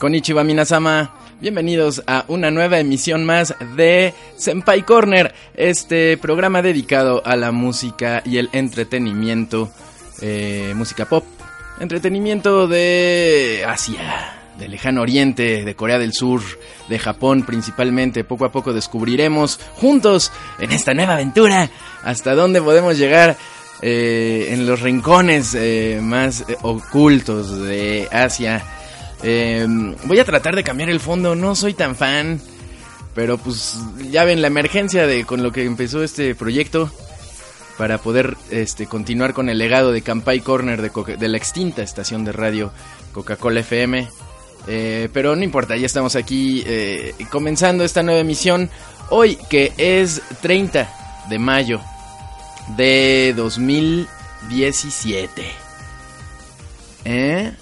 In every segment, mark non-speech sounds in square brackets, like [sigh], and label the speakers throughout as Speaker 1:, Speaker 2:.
Speaker 1: Konnichiwa Minasama, bienvenidos a una nueva emisión más de Senpai Corner, este programa dedicado a la música y el entretenimiento, eh, música pop, entretenimiento de Asia, de lejano oriente, de Corea del Sur, de Japón principalmente. Poco a poco descubriremos juntos en esta nueva aventura hasta dónde podemos llegar eh, en los rincones eh, más eh, ocultos de Asia. voy a tratar de cambiar el fondo, no soy tan fan, pero pues ya ven la emergencia de con lo que empezó este proyecto para poder este, continuar con el legado de Campai Corner de, de la extinta estación de radio Coca-Cola FM. pero no importa, ya estamos aquí comenzando esta nueva emisión. Hoy que es 30 de mayo de 2017. ¿Eh?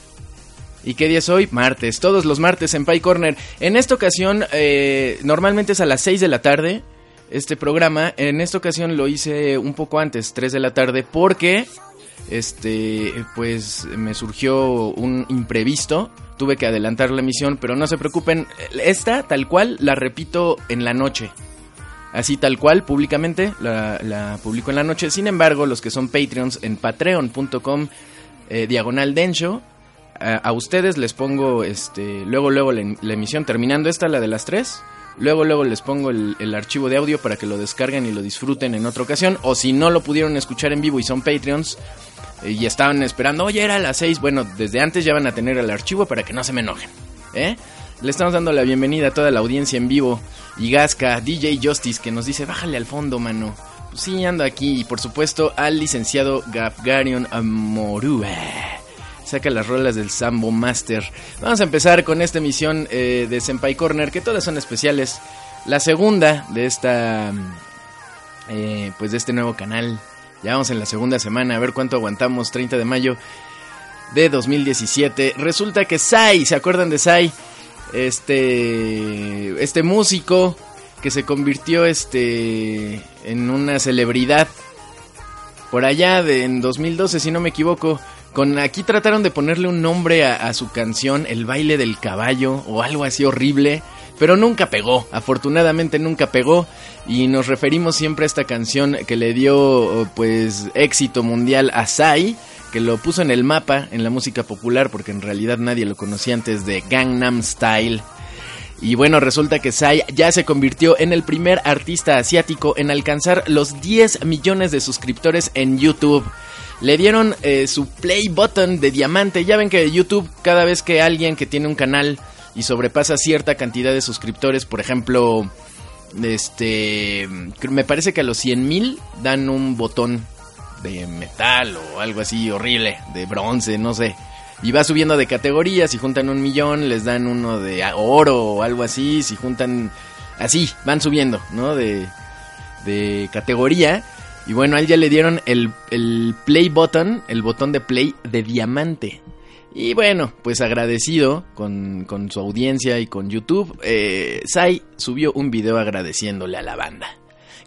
Speaker 1: ¿Y qué día es hoy? Martes. Todos los martes en Pie Corner. En esta ocasión, eh, normalmente es a las 6 de la tarde este programa. En esta ocasión lo hice un poco antes, 3 de la tarde, porque este pues me surgió un imprevisto. Tuve que adelantar la emisión, pero no se preocupen, esta tal cual la repito en la noche así tal cual, públicamente, la, publico en la noche. Sin embargo, los que son Patreons en patreon.com eh, diagonal densho, a, ustedes les pongo, este, luego, luego la, emisión, terminando esta, la de las tres, luego, luego les pongo el, archivo de audio para que lo descarguen y lo disfruten en otra ocasión, o si no lo pudieron escuchar en vivo y son Patreons, eh, y estaban esperando, oye, era a las seis, bueno, desde antes ya van a tener el archivo para que no se me enojen, ¿eh? Le estamos dando la bienvenida a toda la audiencia en vivo. Y Gasca, DJ Justice, que nos dice, bájale al fondo, mano. Pues sí, ando aquí. Y por supuesto, al licenciado Gafgarion Amorue. Saca las rolas del Sambo Master. Vamos a empezar con esta emisión eh, de Senpai Corner, que todas son especiales. La segunda de esta. Eh, pues de este nuevo canal. Ya vamos en la segunda semana, a ver cuánto aguantamos. 30 de mayo de 2017. Resulta que Sai, ¿se acuerdan de Sai? Este este músico que se convirtió este en una celebridad por allá de, en 2012 si no me equivoco. Con aquí trataron de ponerle un nombre a, a, su canción El baile del caballo o algo así horrible pero nunca pegó afortunadamente nunca pegó. Y nos referimos siempre a esta canción que le dio pues éxito mundial a Sai que lo puso en el mapa en la música popular porque en realidad nadie lo conocía antes de Gangnam Style. Y bueno, resulta que Psy ya se convirtió en el primer artista asiático en alcanzar los 10 millones de suscriptores en YouTube. Le dieron eh, su play button de diamante. Ya ven que YouTube, cada vez que alguien que tiene un canal y sobrepasa cierta cantidad de suscriptores, por ejemplo, este, me parece que a los 100 mil dan un botón de metal o algo así horrible, de bronce, no sé. Y va subiendo de categorías, si juntan un millón les dan uno de oro o algo así, si juntan así, van subiendo, ¿no? De, de categoría. Y bueno, a él ya le dieron el, el play button, el botón de play de diamante. Y bueno, pues agradecido con, con su audiencia y con YouTube, eh, Sai subió un video agradeciéndole a la banda.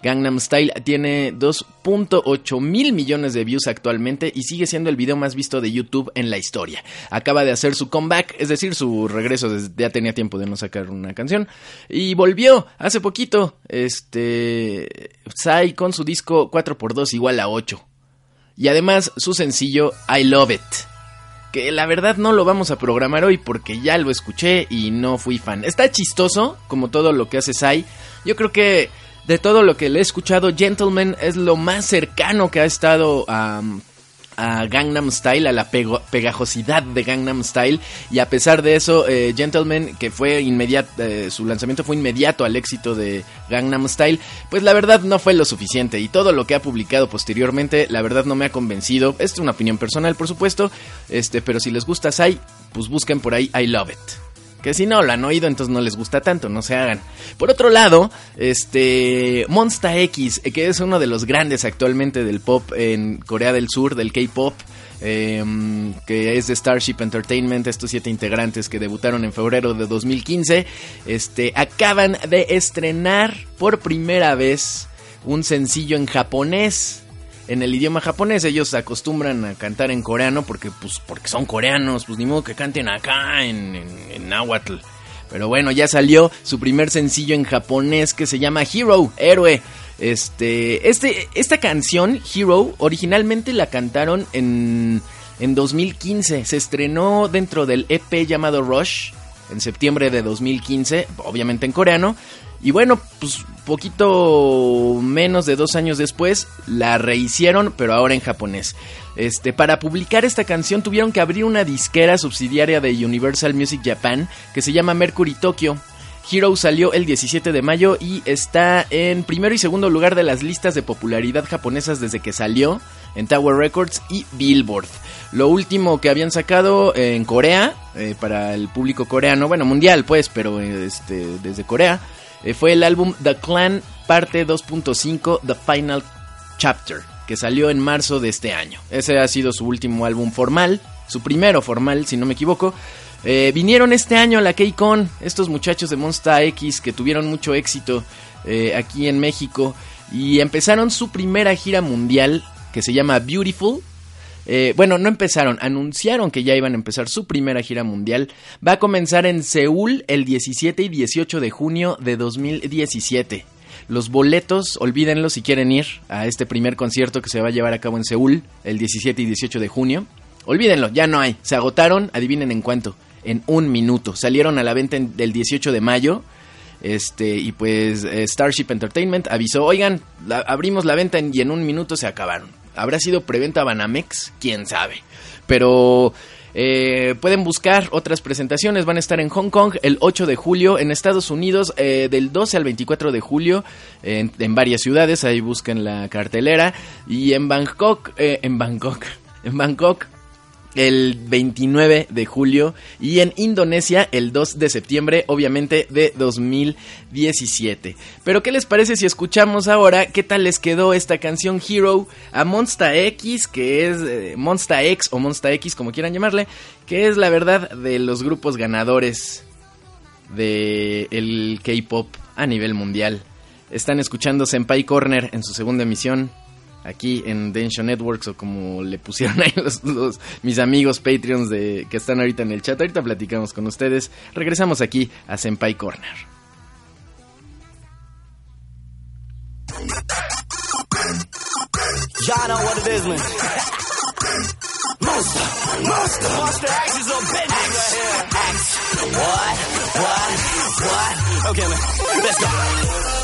Speaker 1: Gangnam Style tiene 2.8 mil millones de views actualmente y sigue siendo el video más visto de YouTube en la historia. Acaba de hacer su comeback, es decir, su regreso, ya tenía tiempo de no sacar una canción y volvió hace poquito, este, Psy con su disco 4x2 igual a 8. Y además su sencillo I Love It que la verdad no lo vamos a programar hoy porque ya lo escuché y no fui fan. Está chistoso, como todo lo que hace Sai. Yo creo que de todo lo que le he escuchado, Gentleman es lo más cercano que ha estado a, Gangnam Style, a la pegajosidad de Gangnam Style. Y a pesar de eso, eh, Gentleman, que fue inmediato, eh, su lanzamiento fue inmediato al éxito de Gangnam Style, pues la verdad no fue lo suficiente. Y todo lo que ha publicado posteriormente, la verdad no me ha convencido. Esta es una opinión personal, por supuesto. Este, pero si les gusta Sai, pues busquen por ahí I Love It. Que si no lo han oído, entonces no les gusta tanto, no se hagan. Por otro lado, este Monsta X, que es uno de los grandes actualmente del pop en Corea del Sur, del K-pop. Em, que es de Starship Entertainment, estos siete integrantes que debutaron en febrero de 2015, este, acaban de estrenar por primera vez un sencillo en japonés en el idioma japonés. Ellos acostumbran a cantar en coreano porque, pues, porque son coreanos, pues ni modo que canten acá en, en, en. Pero bueno, ya salió su primer sencillo en japonés que se llama Hero, Héroe. Este, este, esta canción, Hero, originalmente la cantaron en, en 2015. Se estrenó dentro del EP llamado Rush en septiembre de 2015, obviamente en coreano. Y bueno, pues poquito menos de dos años después la rehicieron, pero ahora en japonés. Este, para publicar esta canción tuvieron que abrir una disquera subsidiaria de Universal Music Japan que se llama Mercury Tokyo. Hero salió el 17 de mayo y está en primero y segundo lugar de las listas de popularidad japonesas desde que salió en Tower Records y Billboard. Lo último que habían sacado en Corea, eh, para el público coreano, bueno, mundial pues, pero este, desde Corea, eh, fue el álbum The Clan parte 2.5 The Final Chapter, que salió en marzo de este año. Ese ha sido su último álbum formal, su primero formal, si no me equivoco. Eh, vinieron este año a la K-Con, estos muchachos de Monster X que tuvieron mucho éxito eh, aquí en México y empezaron su primera gira mundial que se llama Beautiful. Eh, bueno, no empezaron, anunciaron que ya iban a empezar su primera gira mundial. Va a comenzar en Seúl el 17 y 18 de junio de 2017. Los boletos, olvídenlo si quieren ir a este primer concierto que se va a llevar a cabo en Seúl el 17 y 18 de junio. Olvídenlo, ya no hay. Se agotaron, adivinen en cuánto. En un minuto. Salieron a la venta el del 18 de mayo. Este, y pues eh, Starship Entertainment avisó, oigan, abrimos la venta y en un minuto se acabaron. ¿Habrá sido preventa Banamex? ¿Quién sabe? Pero eh, pueden buscar otras presentaciones. Van a estar en Hong Kong el 8 de julio, en Estados Unidos eh, del 12 al 24 de julio, en, en, varias ciudades. Ahí busquen la cartelera. Y en Bangkok, en Bangkok, [laughs] en Bangkok el 29 de julio y en Indonesia el 2 de septiembre, obviamente de 2017. Pero ¿qué les parece si escuchamos ahora qué tal les quedó esta canción Hero a Monsta X, que es eh, X o Monsta X como quieran llamarle, que es la verdad de los grupos ganadores del el K-pop a nivel mundial. Están escuchando Senpai Corner en su segunda emisión aquí en Densho Networks o como le pusieron ahí los, mis amigos Patreons de, que están ahorita en el chat. Ahorita platicamos con ustedes. Regresamos aquí a Senpai Corner. Okay, man.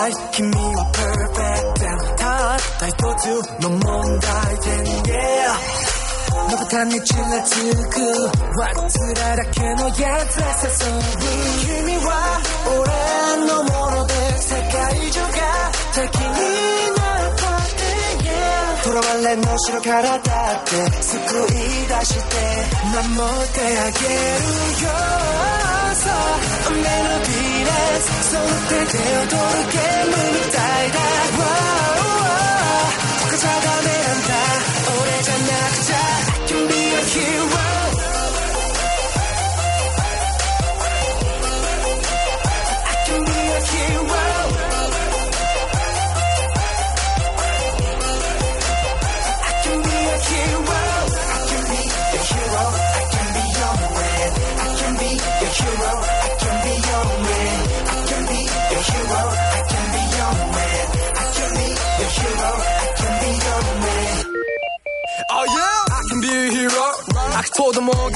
Speaker 1: All night 君は perfect たった一つの問題点 yeah まぶたにちらつくわつらだけのやつへ誘う君は俺のもので世界中が敵になった。って yeah 囚われの城からだって救い出して守ってあげるよ。さ雨のビーレ 손때되어도록 깨물는 달다 wow, wow, wow. 자가 내란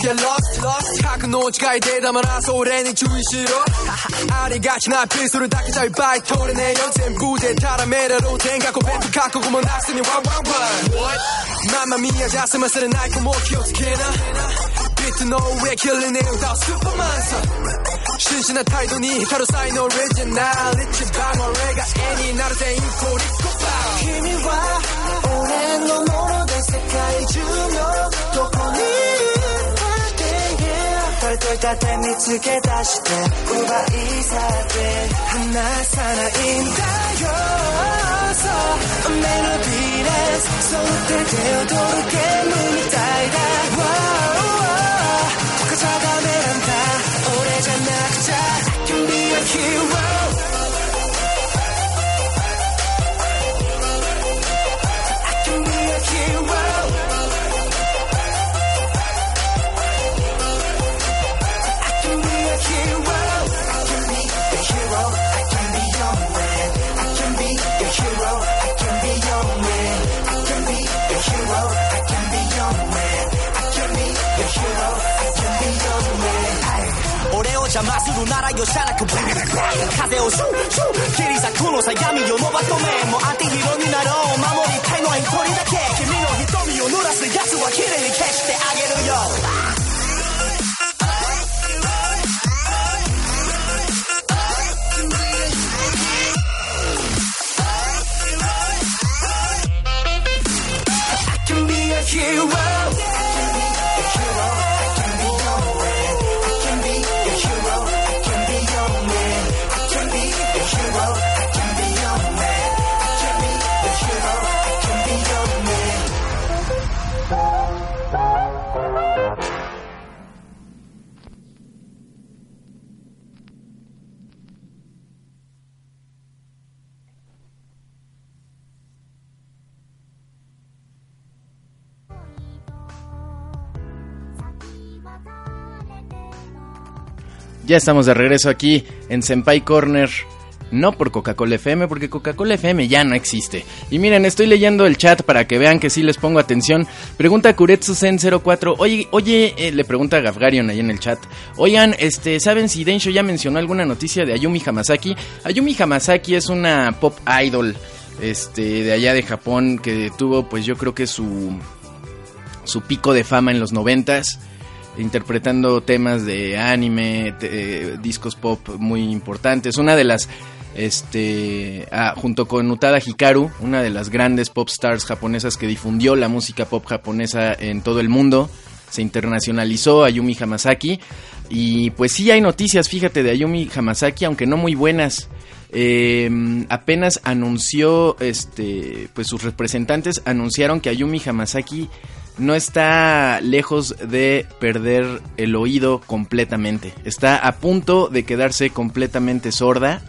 Speaker 1: get lost, lost 格の違いで黙らそう俺に注意しろ。ありがちなピストルだけじゃいっぱい取れねえよ。全部でたらめだろう天下500覚悟もなくせにワンワンワン。ママミヤじゃ済ませれない子も気をつけな。ビットの上キルねえ歌うスーパーマンさ。真摯な態度に光る才能オリジナル一番俺が絵になるぜ、インコリコパ君は俺のもので世界中のどこにいる 널 돌다 대 미치게 다시 돼. 꼬바 이사돼 하나 사나인가요 So I'm in a beat 되어도록 깨문 따이다. Wow 가져가면 오래전
Speaker 2: 낙자 Can be るならよしゃらく風をシュッシュッ。切り裂くのさ闇を伸ばとめもう当て色になろう守りたいのは一人だけ。君の瞳を濡らす奴は綺麗に消してあげるよ。
Speaker 1: Ya estamos de regreso aquí en Senpai Corner. No por Coca-Cola FM, porque Coca-Cola FM ya no existe. Y miren, estoy leyendo el chat para que vean que sí les pongo atención. Pregunta Kuretsu-Zen04. Oye, oye, eh, le pregunta a Gafgarion ahí en el chat. Oigan, este, ¿saben si Densho ya mencionó alguna noticia de Ayumi Hamasaki? Ayumi Hamasaki es una pop idol este, de allá de Japón que tuvo, pues yo creo que su, su pico de fama en los noventas interpretando temas de anime, eh, discos pop muy importantes. Una de las, este, ah, junto con Utada Hikaru, una de las grandes pop stars japonesas que difundió la música pop japonesa en todo el mundo. Se internacionalizó Ayumi Hamasaki. Y pues sí hay noticias, fíjate, de Ayumi Hamasaki, aunque no muy buenas. Em, apenas anunció, este, pues sus representantes anunciaron que Ayumi Hamasaki no está lejos de perder el oído completamente. Está a punto de quedarse completamente sorda.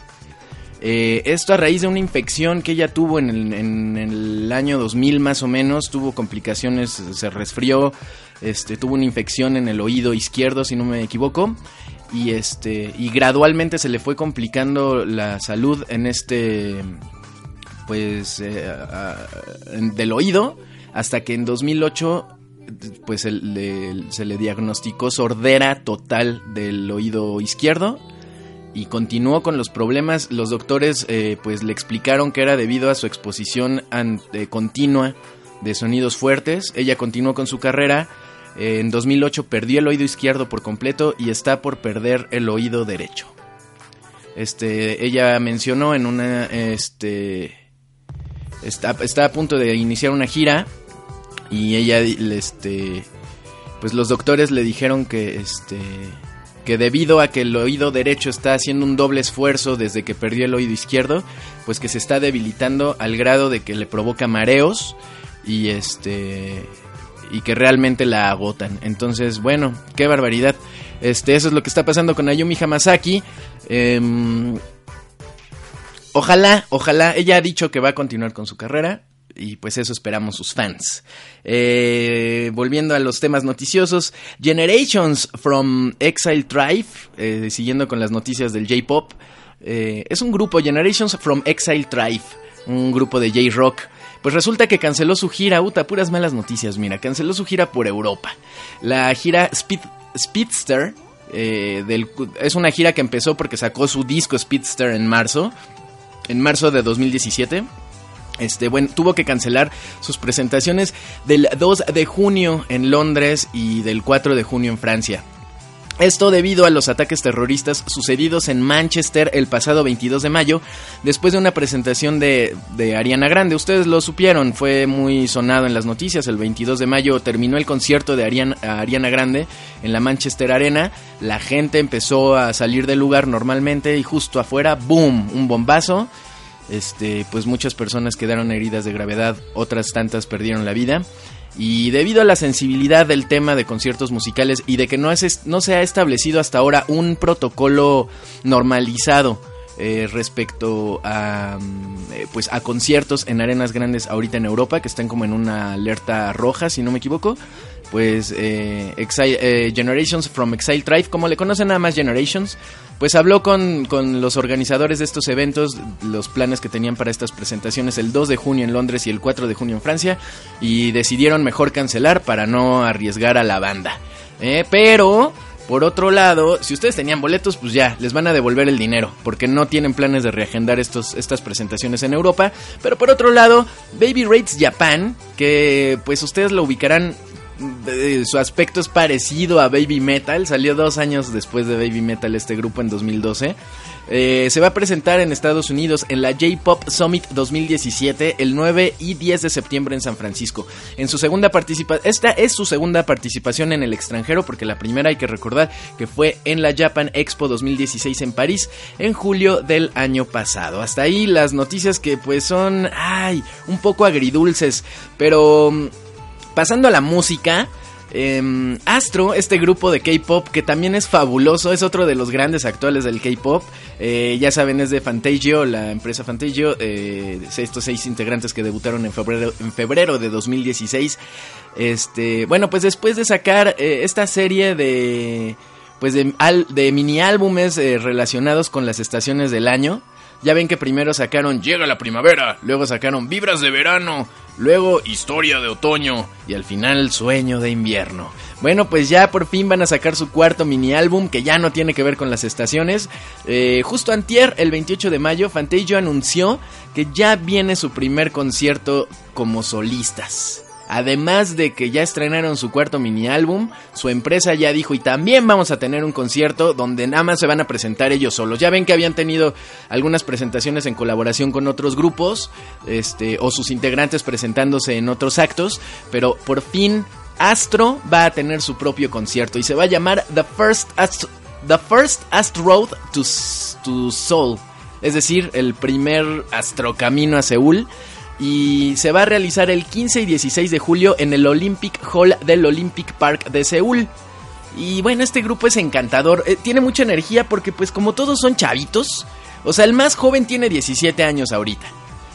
Speaker 1: Eh, esto a raíz de una infección que ella tuvo en el, año 2000 más o menos. Tuvo complicaciones, se resfrió, este, tuvo una infección en el oído izquierdo, si no me equivoco. Y, este, y gradualmente se le fue complicando la salud en este, pues, eh, del oído hasta que en 2008 pues se le diagnosticó sordera total del oído izquierdo y continuó con los problemas. Los doctores eh, pues le explicaron que era debido a su exposición ante, continua de sonidos fuertes. Ella continuó con su carrera. Eh, en 2008 perdió el oído izquierdo por completo y está por perder el oído derecho. Este, ella mencionó en una, este, está, está a punto de iniciar una gira y ella este pues los doctores le dijeron que este que debido a que el oído derecho está haciendo un doble esfuerzo desde que perdió el oído izquierdo, pues que se está debilitando al grado de que le provoca mareos y este y que realmente la agotan. Entonces, bueno, qué barbaridad. Este, eso es lo que está pasando con Ayumi Hamasaki. Em, ojalá, ojalá, ella ha dicho que va a continuar con su carrera y pues eso esperamos sus fans. Eh, volviendo a los temas noticiosos, Generations from Exile Tribe, eh, siguiendo con las noticias del J-Pop, eh, es un grupo, Generations from Exile Tribe, un grupo de J-Rock. Pues resulta que canceló su gira, uta, puras malas noticias, mira, canceló su gira por Europa. La gira Speed, Speedster, es una gira que empezó porque sacó su disco Speedster en marzo, en marzo de 2017 este, bueno, tuvo que cancelar sus presentaciones del 2 de junio en Londres y del 4 de junio en Francia. Esto debido a los ataques terroristas sucedidos en Manchester el pasado 22 de mayo, después de una presentación de, Ariana Grande. Ustedes lo supieron, fue muy sonado en las noticias. El 22 de mayo terminó el concierto de Ariana, Ariana Grande en la Manchester Arena. La gente empezó a salir del lugar normalmente y justo afuera, ¡boom! Un bombazo este, pues muchas personas quedaron heridas de gravedad, otras tantas perdieron la vida. Y debido a la sensibilidad del tema de conciertos musicales y de que no, se ha establecido hasta ahora un protocolo normalizado eh, respecto a, mm, eh, pues a conciertos en arenas grandes ahorita en Europa, que están como en una alerta roja, si no me equivoco, pues eh, eh, Generations from Exile Tribe, como le conocen nada más Generations, pues habló con, con, los organizadores de estos eventos, los planes que tenían para estas presentaciones el 2 de junio en Londres y el 4 de junio en Francia, y decidieron mejor cancelar para no arriesgar a la banda. Eh, pero por otro lado, si ustedes tenían boletos, pues ya, les van a devolver el dinero, porque no tienen planes de reagendar estos, estas presentaciones en Europa. Pero por otro lado, Baby Rates Japan, que pues ustedes lo ubicarán su aspecto es parecido a Baby Metal. Salió dos años después de Baby Metal este grupo en 2012. Eh, se va a presentar en Estados Unidos en la J-Pop Summit 2017 el 9 y 10 de septiembre en San Francisco. En su segunda participación, esta es su segunda participación en el extranjero porque la primera hay que recordar que fue en la Japan Expo 2016 en París en julio del año pasado. Hasta ahí las noticias que pues son, ay, un poco agridulces, pero mm, pasando a la música, em, Astro, este grupo de K-pop que también es fabuloso, es otro de los grandes actuales del K-pop. Eh, ya saben, es de Fantagio, la empresa Fantagio. Eh, estos seis integrantes que debutaron en febrero, de 2016. Este, bueno, pues después de sacar eh, esta serie de, pues de, de mini álbumes relacionados con las estaciones del año. Ya ven que primero sacaron Llega la primavera, luego sacaron Vibras de verano, luego Historia de otoño y al final Sueño de invierno. Bueno, pues ya por fin van a sacar su cuarto mini álbum que ya no tiene que ver con las estaciones. Eh, justo antier, el 28 de mayo, Fantasio anunció que ya viene su primer concierto como solistas. Además de que ya estrenaron su cuarto mini álbum, su empresa ya dijo y también vamos a tener un concierto donde nada más se van a presentar ellos solos. Ya ven que habían tenido algunas presentaciones en colaboración con otros grupos, este, o sus integrantes presentándose en otros actos, pero por fin Astro va a tener su propio concierto y se va a llamar The First Astro, The First Astro Road to, to Seoul, es decir, el primer astrocamino a Seúl y se va a realizar el 15 y 16 de julio en el Olympic Hall del Olympic Park de Seúl. Y bueno, este grupo es encantador, eh, tiene mucha energía porque pues como todos son chavitos, o sea, el más joven tiene 17 años ahorita.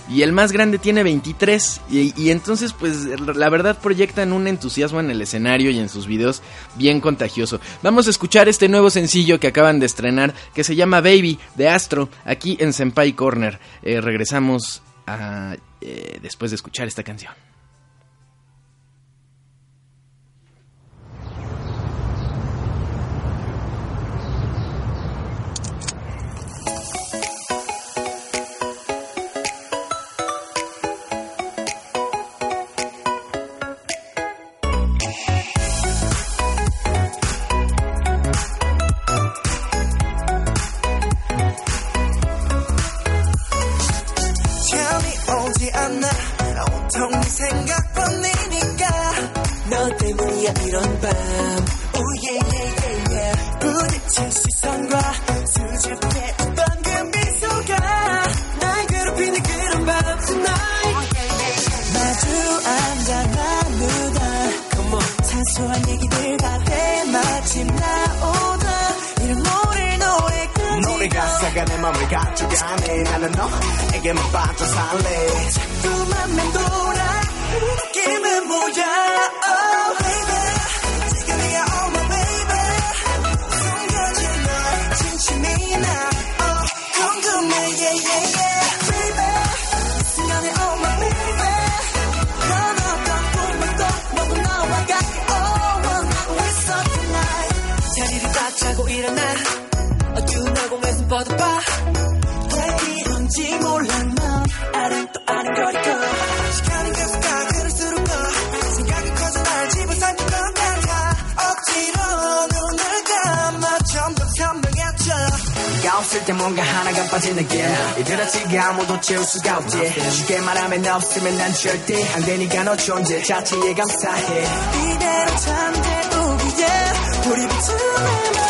Speaker 1: Y el más grande tiene 23. Y, entonces, pues, la verdad proyectan un entusiasmo en el escenario y en sus videos bien contagioso. Vamos a escuchar este nuevo sencillo que acaban de estrenar, que se llama Baby, de Astro, aquí en Senpai Corner. Eh, regresamos a eh, después de escuchar esta canción. 소소한 얘기들 밖에 마침 나오다 이런 노래 노래 끝이 노래 가사가 내 맘을 가져가네 나는 너에게만 빠져 살래. 자꾸만 맴돌아. 느낌은 뭐야? Oh. 딱 자고 일어나. 어두운 공에서 뻗어봐. 왜 이런지 몰라 넌 아랑 또 아랑거리고. 시간은 계속 가. 그럴수록 더. 생각이 커져 날 집을 삼킨 것 같아 억지로
Speaker 2: 눈을 감아. 점점 선명해져. 네가 없을 때 뭔가 하나가 빠지는 게 이들 아직
Speaker 3: 아무도 채울 수가 없지. 쉽게 말하면 없으면 난 절대 안 되니까 너 존재 자체 예감사해.
Speaker 2: 이대로 참대 could it be time?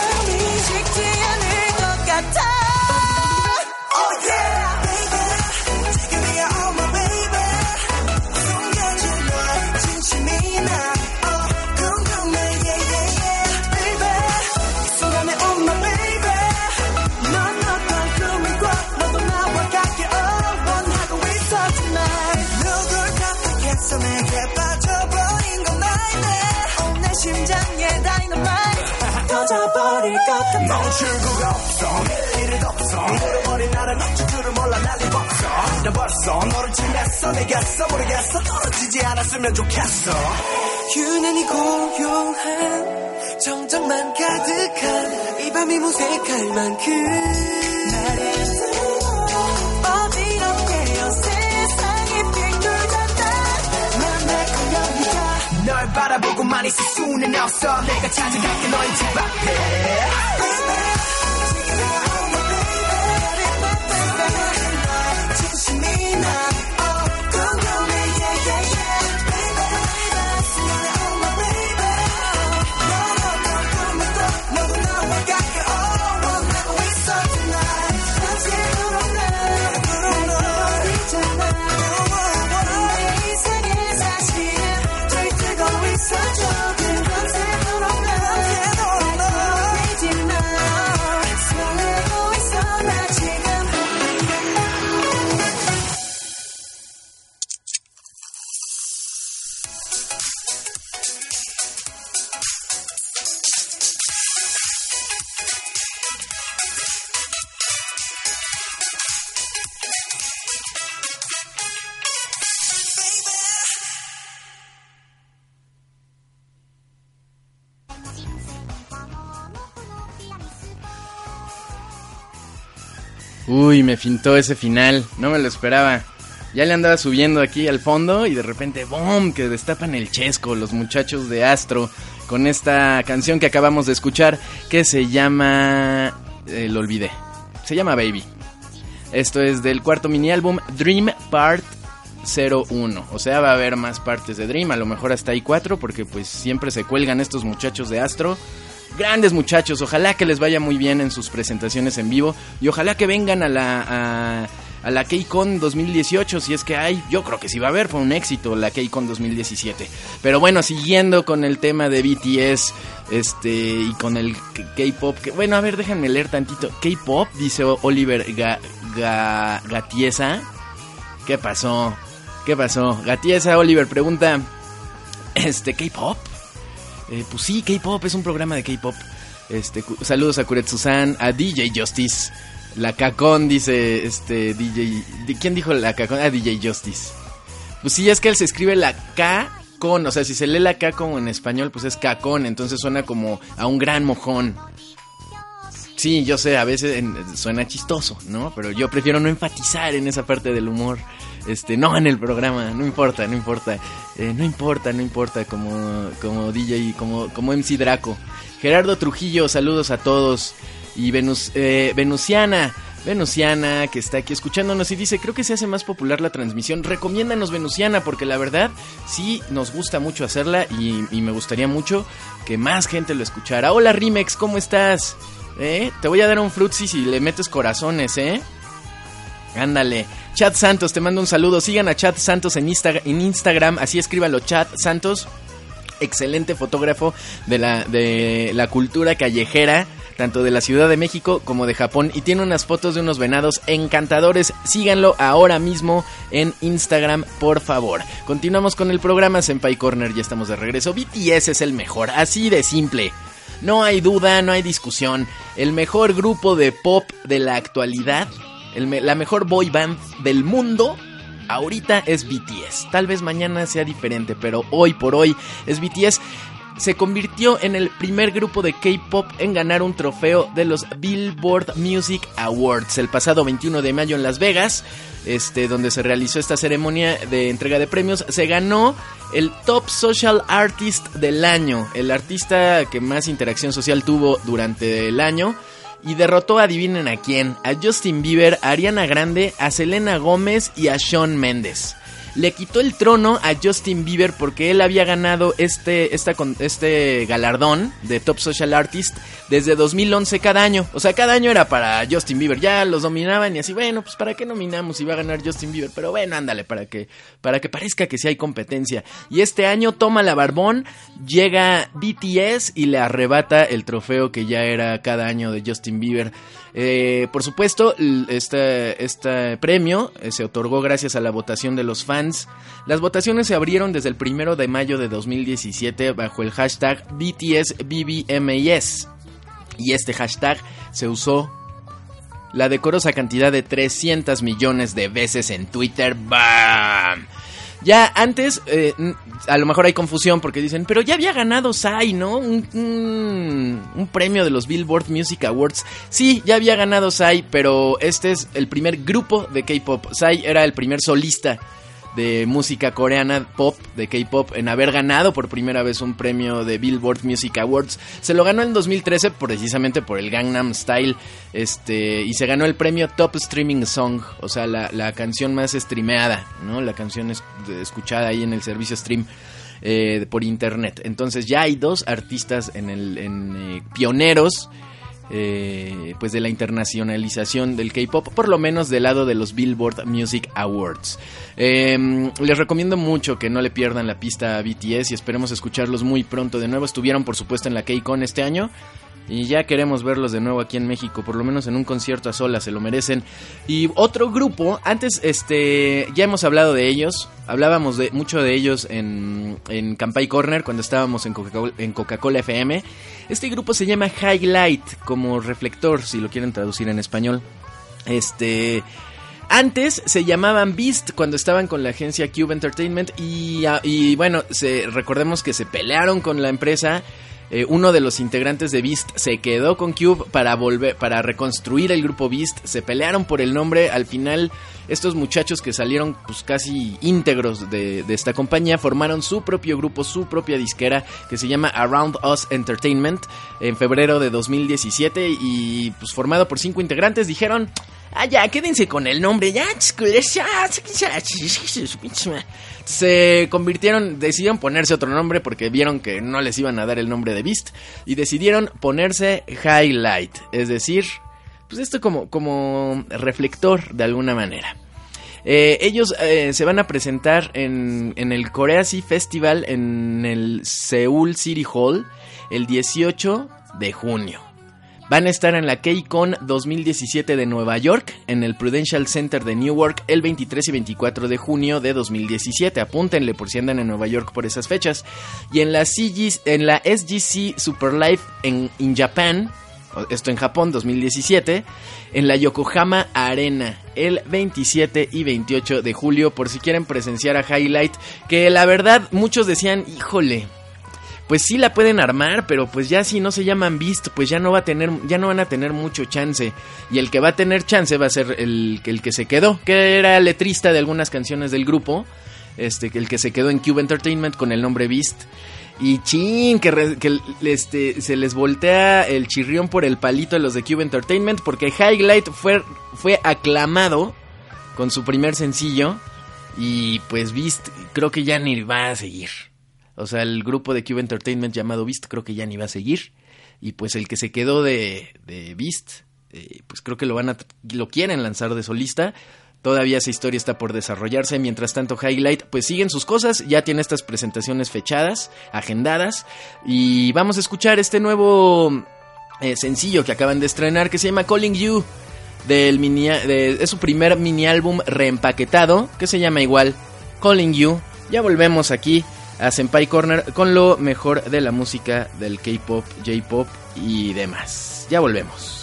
Speaker 2: 출 수가 없어. 내일 일도 없어. 잃어버린 나를 어쩔 줄을 몰라. 난리 없어 나 벌써 너를 지냈어. 내겠어. 모르겠어. 떨어지지 않았으면 좋겠어. 유난히 고요한 정적만 가득한 이 밤이 무색할 만큼. 나를 어지럽게요 세상이 널 바라보고만 있을 수는 없어. 내가 찾아갈게. 너의 집 앞에
Speaker 1: Uy, me fintó ese final, no me lo esperaba. Ya le andaba subiendo aquí al fondo y de repente, ¡boom! Que destapan el chesco los muchachos de Astro con esta canción que acabamos de escuchar que se llama... eh, lo olvidé. Se llama Baby. Esto es del cuarto mini álbum Dream Part 01. O sea, va a haber más partes de Dream, a lo mejor hasta hay cuatro porque pues siempre se cuelgan estos muchachos de Astro. Grandes muchachos, ojalá que les vaya muy bien en sus presentaciones en vivo y ojalá que vengan a la a, a la KCON 2018 si es que hay, yo creo que sí va a haber, fue un éxito la KCON 2017. Pero bueno, siguiendo con el tema de BTS este y con el K-pop, bueno, a ver, déjenme leer tantito. K-pop dice Oliver Ga- Gatiesa. ¿Qué pasó? ¿Qué pasó? Gatiesa Oliver pregunta este K-pop eh, pues sí, K-pop es un programa de K-pop. Este, saludos a Kuretsu-san, a DJ Justice. La Cacón dice, este, DJ. ¿de ¿Quién dijo la Cacón? Ah, DJ Justice. Pues sí, es que él se escribe la K con, o sea, si se lee la K como en español, pues es Cacón, entonces suena como a un gran mojón. Sí, yo sé, a veces en- suena chistoso, ¿no? Pero yo prefiero no enfatizar en esa parte del humor. Este, no en el programa, no importa, no importa. Eh, no importa, no importa, como, como DJ, como, como MC Draco. Gerardo Trujillo, saludos a todos. Y Venus, eh, Venusiana, Venusiana, que está aquí escuchándonos y dice, creo que se hace más popular la transmisión. Recomiéndanos Venusiana, porque la verdad sí nos gusta mucho hacerla y, me gustaría mucho que más gente lo escuchara. Hola Rimex, ¿cómo estás? ¿Eh? Te voy a dar un frutzi si le metes corazones, ¿eh? Ándale. Chat Santos, te mando un saludo. Sigan a Chat Santos en, Insta- en Instagram. Así escríbalo, Chat Santos. Excelente fotógrafo de la, de la cultura callejera, tanto de la Ciudad de México como de Japón. Y tiene unas fotos de unos venados encantadores. Síganlo ahora mismo en Instagram, por favor. Continuamos con el programa Senpai Corner. Ya estamos de regreso. BTS es el mejor, así de simple. No hay duda, no hay discusión. El mejor grupo de pop de la actualidad, el la mejor boy band del mundo, ahorita es BTS. Tal vez mañana sea diferente, pero hoy por hoy es BTS. Se convirtió en el primer grupo de K-pop en ganar un trofeo de los Billboard Music Awards el pasado 21 de mayo en Las Vegas, este, donde se realizó esta ceremonia de entrega de premios. Se ganó el Top Social Artist del año, el artista que más interacción social tuvo durante el año. Y derrotó, adivinen a quién, a Justin Bieber, a Ariana Grande, a Selena Gómez y a Shawn Mendes. Le quitó el trono a Justin Bieber porque él había ganado este, esta este galardón de Top Social Artist desde 2011 cada año. O sea, cada año era para Justin Bieber. Ya los dominaban y así, bueno, pues para qué nominamos si va a ganar Justin Bieber. Pero bueno, ándale, para que, para que parezca que sí hay competencia. Y este año toma la barbón, llega BTS y le arrebata el trofeo que ya era cada año de Justin Bieber. Eh, por supuesto, este, este premio eh, se otorgó gracias a la votación de los fans. Las votaciones se abrieron desde el primero de mayo de 2017 bajo el hashtag BTSBBMAS. Y este hashtag se usó la decorosa cantidad de 300 millones de veces en Twitter. ¡Bam! Ya antes, eh, a lo mejor hay confusión porque dicen, pero ya había ganado Sai, ¿no? Un, un, premio de los Billboard Music Awards. Sí, ya había ganado Sai, pero este es el primer grupo de K-Pop. Sai era el primer solista de música coreana pop, de K-pop, en haber ganado por primera vez un premio de Billboard Music Awards. Se lo ganó en 2013 precisamente por el Gangnam Style, este, y se ganó el premio Top Streaming Song, o sea, la, canción más streameada, ¿no? La canción escuchada ahí en el servicio stream. Eh, por internet. Entonces ya hay dos artistas en el en, eh, pioneros eh, pues de la internacionalización del K-pop, por lo menos del lado de los Billboard Music Awards. Em, les recomiendo mucho que no le pierdan la pista a BTS y esperemos escucharlos muy pronto de nuevo. Estuvieron por supuesto en la K-Con este año y ya queremos verlos de nuevo aquí en México, por lo menos en un concierto a solas, se lo merecen. Y otro grupo, antes este ya hemos hablado de ellos, hablábamos de mucho de ellos en, en Campai Corner cuando estábamos en Coca-Cola FM. Este grupo se llama Highlight, como reflector, si lo quieren traducir en español. Este antes se llamaban Beast cuando estaban con la agencia Cube Entertainment y, ah, y bueno, se, recordemos que se pelearon con la empresa eh, uno de los integrantes de Beast se quedó con Cube para volver, para reconstruir el grupo Beast. Se pelearon por el nombre. Al final, estos muchachos que salieron pues casi íntegros de, de esta compañía formaron su propio grupo, su propia disquera que se llama Around Us Entertainment en febrero de 2017 y pues formado por cinco integrantes dijeron Ah, ya, quédense con el nombre. Ya, se convirtieron, decidieron ponerse otro nombre porque vieron que no les iban a dar el nombre de Beast y decidieron ponerse Highlight, es decir, pues esto como, como reflector de alguna manera. Eh, ellos eh, se van a presentar en, el Korea Sea Festival en el Seoul City Hall el 18 de junio. Van a estar en la KCON 2017 de Nueva York, en el Prudential Center de Newark, el 23 y 24 de junio de 2017. Apúntenle por si andan en Nueva York por esas fechas. Y en la, SGC Super Live en in Japan, esto en Japón 2017, en la Yokohama Arena el 27 y 28 de julio por si quieren presenciar a Highlight, que la verdad muchos decían, híjole, pues sí la pueden armar, pero pues ya si no se llaman Beast, pues ya no va a tener, ya no van a tener mucho chance. Y el que va a tener chance va a ser el, el que se quedó, que era letrista de algunas canciones del grupo, este, el que se quedó en Cube Entertainment con el nombre Beast. Y chin, que, este, se les voltea el chirrión por el palito de los de Cube Entertainment, porque Highlight fue, fue aclamado con su primer sencillo. Y pues Beast creo que ya ni va a seguir. O sea, el grupo de Cube Entertainment llamado Beast creo que ya ni va a seguir. Y pues el que se quedó de, de Beast, eh, pues creo que lo van a lo quieren lanzar de solista. Todavía esa historia está por desarrollarse. Mientras tanto, Highlight, pues siguen sus cosas. Ya tiene estas presentaciones fechadas, agendadas. Y vamos a escuchar este nuevo eh, sencillo que acaban de estrenar que se llama Calling You. Del mini, es su primer mini álbum reempaquetado que se llama igual Calling You. Ya volvemos aquí a Senpai Corner con lo mejor de la música del K-pop, J-pop y demás. Ya volvemos.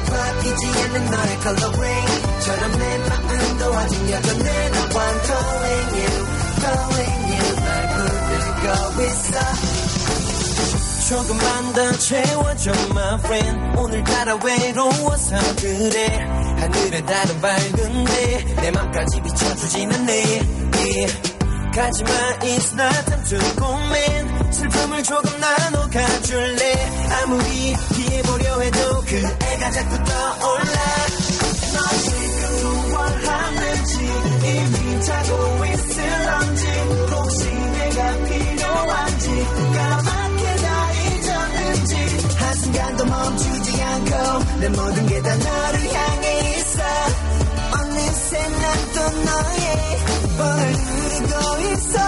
Speaker 2: 바뀌지 않는 너의 coloring처럼 내 마음도 아직 여전해. 나 I'm calling you calling you. 날 부르고 있어. 조금만 더 채워줘 my friend. 오늘따라 외로워서 그래. 하늘에 다른 밝은데 내 맘까지 비춰주진 않네. Yeah. 가지마 it's not time to man 슬픔을 조금 나눠 가줄래? 아무리 피해보려 해도 그 애가 자꾸 떠올라. 너 지금 무얼하는지 이미 자고 있을런지. 혹시 내가 필요한지 까맣게 다 잊었는지. 한순간도 멈추지 않고 내 모든 게 다 너를 향해 있어. 어느새 난또 너의 뻔을 누르고 있어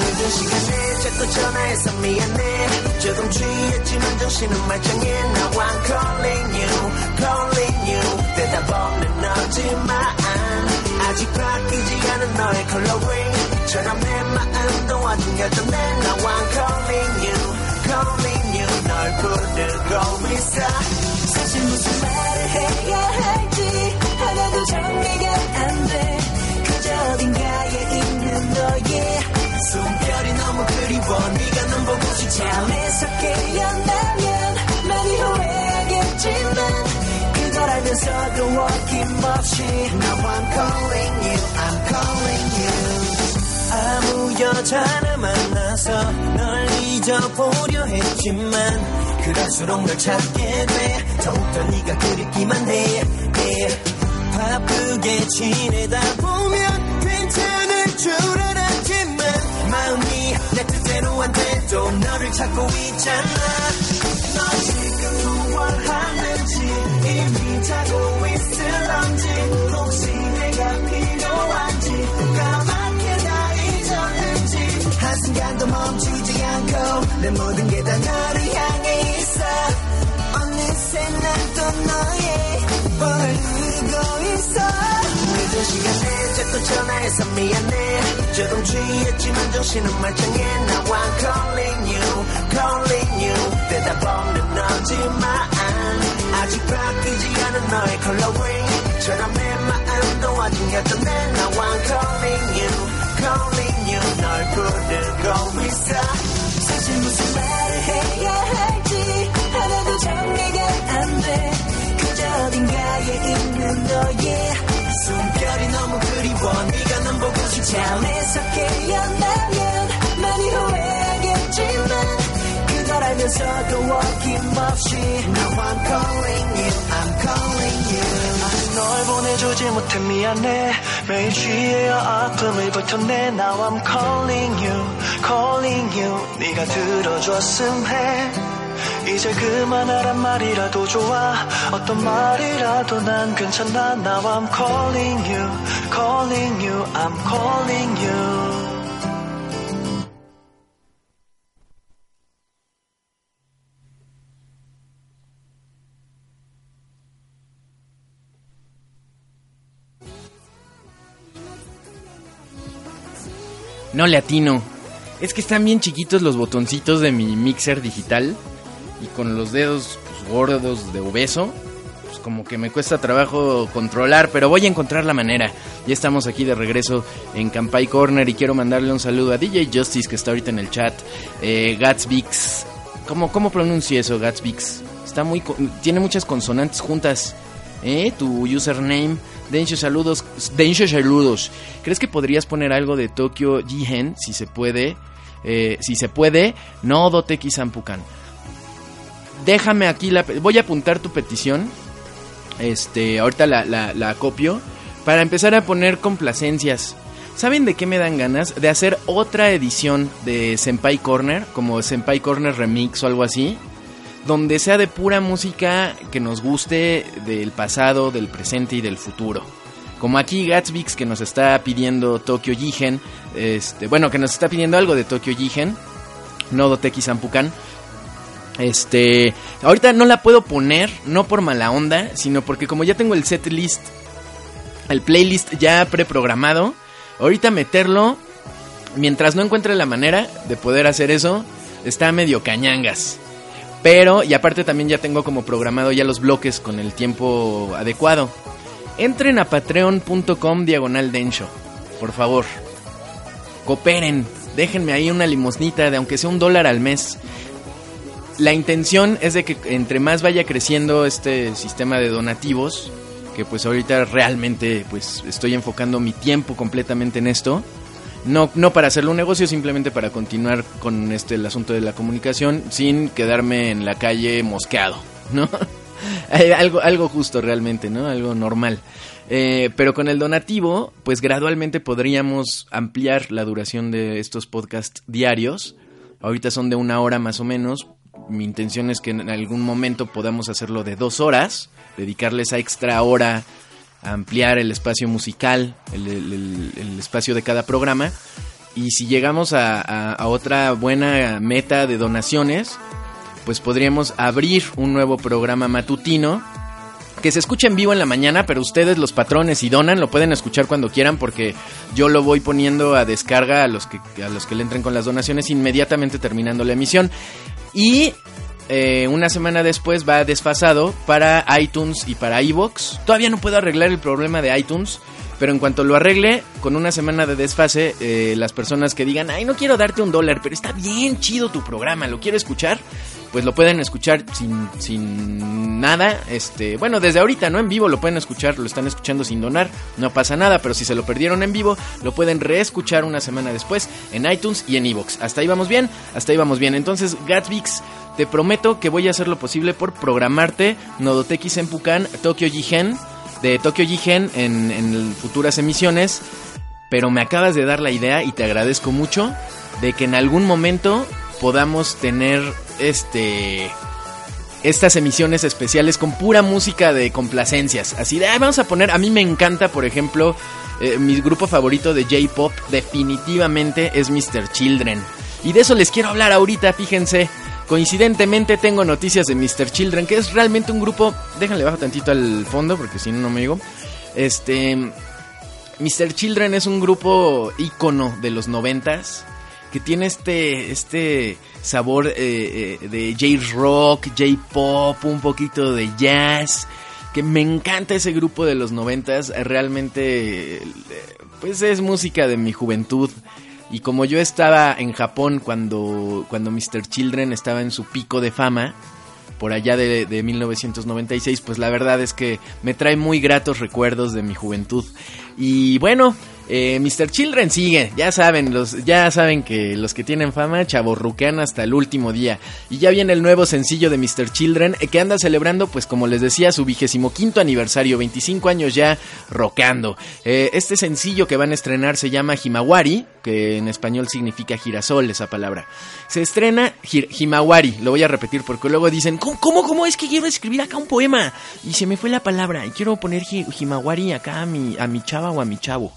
Speaker 2: 늦은 시간에 자꾸 전화해서 미안해 조금 취했지만 정신은 말짱해 Now calling you calling you 대답 없는 너지만 아직 바뀌지 않은 너의 컬러링 처럼 내 마음도 완전 결정돼 Now I'm calling you calling you. 널 부르고 있어 숨결이 너무 그리워. 네가 넌 보고 싶어 잠에서 깨어나면 많이 후회하겠지만 그걸 알면서도 어김없이 Now I'm calling you I'm calling you. 아무 여자나 만나서 널 잊어보려 했지만 그럴수록 널 찾게 돼. 더욱더 네가 그립기만 해, 해. 바쁘게 지내다 보면 괜찮을 줄 알았지만 마음이 내 뜻대로 안 돼도 너를 찾고 있잖아. 너 지금 무얼 하는지 이미 자고 있을런지 혹시 내가 필요한지 까맣게 다 잊었는지 한순간도 멈추지 않고 내 모든 게 다 너를 향해 있어 어느새 난또 너의 뻔을 누르고 있어. 늦은 시간에 자꾸 전화해서 미안해. 조금 취했지만 정신은 말짱해. I'm calling you calling you. 대답 없는 너지만 아직 바뀌지 않은 너의 컬러링 처럼 내 마음도 아직 여전해 I'm calling you calling you. 널 부르고 있어. 사실 무슨 말을 해야 할 어딘가에 있는 너의 숨결이 너무 그리워. 네가 넌 보고 싶어 잠에서 깨어나면 많이 후회하겠지만 그걸 알면서도 어김없이 Now I'm calling you I'm calling you. 널 보내주지 못해 미안해. 매일 취해야 아픔을 버텨내. Now I'm calling you calling you. 네가 들어줬음 해 이제 그만하란 말이라도 좋아 어떤 말이라도 난 괜찮아 Now I'm calling you calling you I'm calling you
Speaker 1: No le atino. Es que están bien chiquitos los botoncitos de mi mixer digital. Y con los dedos pues, gordos de obeso. Pues como que me cuesta trabajo controlar. Pero voy a encontrar la manera. Ya estamos aquí de regreso en Campai Corner. Y quiero mandarle un saludo a DJ Justice que está ahorita en el chat. Eh, Gatsbix. ¿Cómo, ¿Cómo pronuncio eso, Gatsbix? Está muy... Tiene muchas consonantes juntas. ¿Eh? Tu username. Densho saludos. Densho saludos. ¿Crees que podrías poner algo de Tokyo Jihen? Si se puede. Eh, si se puede. No Doteki Sampukan. Déjame aquí la... Voy a apuntar tu petición. Este, ahorita la, copio. Para empezar a poner complacencias. ¿Saben de qué me dan ganas? De hacer otra edición de Senpai Corner. Como Senpai Corner Remix o algo así donde sea de pura música que nos guste del pasado, del presente y del futuro. Como aquí Gatsbix que nos está pidiendo Tokyo Jigen, este, bueno, que nos está pidiendo algo de Tokyo Jigen, no Doteki Sampukan. Este, ahorita no la puedo poner, no por mala onda, sino porque como ya tengo el set list, el playlist ya preprogramado, ahorita meterlo, mientras no encuentre la manera de poder hacer eso, está medio cañangas. Pero, y aparte también ya tengo como programado ya los bloques con el tiempo adecuado. Entren a patreon.com diagonal densho, por favor. Cooperen, déjenme ahí una limosnita de aunque sea un dólar al mes. La intención es de que entre más vaya creciendo este sistema de donativos, que pues ahorita realmente pues estoy enfocando mi tiempo completamente en esto. No, no para hacerlo un negocio, simplemente para continuar con este el asunto de la comunicación sin quedarme en la calle mosqueado, [laughs] ¿no? algo, algo justo realmente, ¿no? Algo normal. Eh, pero con el donativo, pues gradualmente podríamos ampliar la duración de estos podcasts diarios. Ahorita son de una hora más o menos. Mi intención es que en algún momento podamos hacerlo de dos horas, dedicarle esa extra hora ampliar el espacio musical, el, espacio de cada programa. Y si llegamos a, a- a otra buena meta de donaciones, pues podríamos abrir un nuevo programa matutino que se escucha en vivo en la mañana, pero ustedes los patrones y donan lo pueden escuchar cuando quieran porque yo lo voy poniendo a descarga a los que a los que le entren con las donaciones inmediatamente terminando la emisión y eh, una semana después va desfasado para iTunes y para iBox. Todavía no puedo arreglar el problema de iTunes. Pero en cuanto lo arregle, con una semana de desfase, eh, las personas que digan, ay, no quiero darte un dólar, pero está bien chido tu programa, lo quiero escuchar, pues lo pueden escuchar sin, sin nada. Este, bueno, desde ahorita, ¿no? En vivo lo pueden escuchar, lo están escuchando sin donar, no pasa nada, pero si se lo perdieron en vivo, lo pueden reescuchar una semana después en iTunes y en iVoox. Hasta ahí vamos bien, hasta ahí vamos bien. Entonces, Gatsbix, te prometo que voy a hacer lo posible por programarte Nodotex en Pucán, Tokyo Jigen, de Tokyo Jigen en, en futuras emisiones. Pero me acabas de dar la idea y te agradezco mucho de que en algún momento podamos tener este estas emisiones especiales con pura música de complacencias. Así de, "Ay, vamos a poner, a mí me encanta, por ejemplo, eh, mi grupo favorito de J-Pop definitivamente es Mr. Children. Y de eso les quiero hablar ahorita, fíjense. Coincidentemente tengo noticias de Mr. Children, que es realmente un grupo, déjenle bajo tantito al fondo porque si no no me digo. Este Mr. Children es un grupo ícono de los noventas que tiene este, este sabor eh, eh, de J-Rock, J-Pop, un poquito de jazz, que me encanta ese grupo de los noventas, realmente pues es música de mi juventud. Y como yo estaba en Japón cuando, cuando Mr. Children estaba en su pico de fama, por allá de, de 1996, pues la verdad es que me trae muy gratos recuerdos de mi juventud. Y bueno, eh, Mr. Children sigue, ya saben, ya saben que los que tienen fama chaborruquean hasta el último día. Y ya viene el nuevo sencillo de Mr. Children, eh, que anda celebrando, pues como les decía, su vigésimo quinto aniversario, 25 años ya rockeando. Eh, este sencillo que van a estrenar se llama Himawari, que en español significa girasol, esa palabra. Se estrena Hi- Himawari, lo voy a repetir porque luego dicen, ¿cómo, cómo, cómo es que quiero escribir acá un poema? Y se me fue la palabra, y quiero poner hi- Himawari acá a mi, a mi chava o a mi chavo.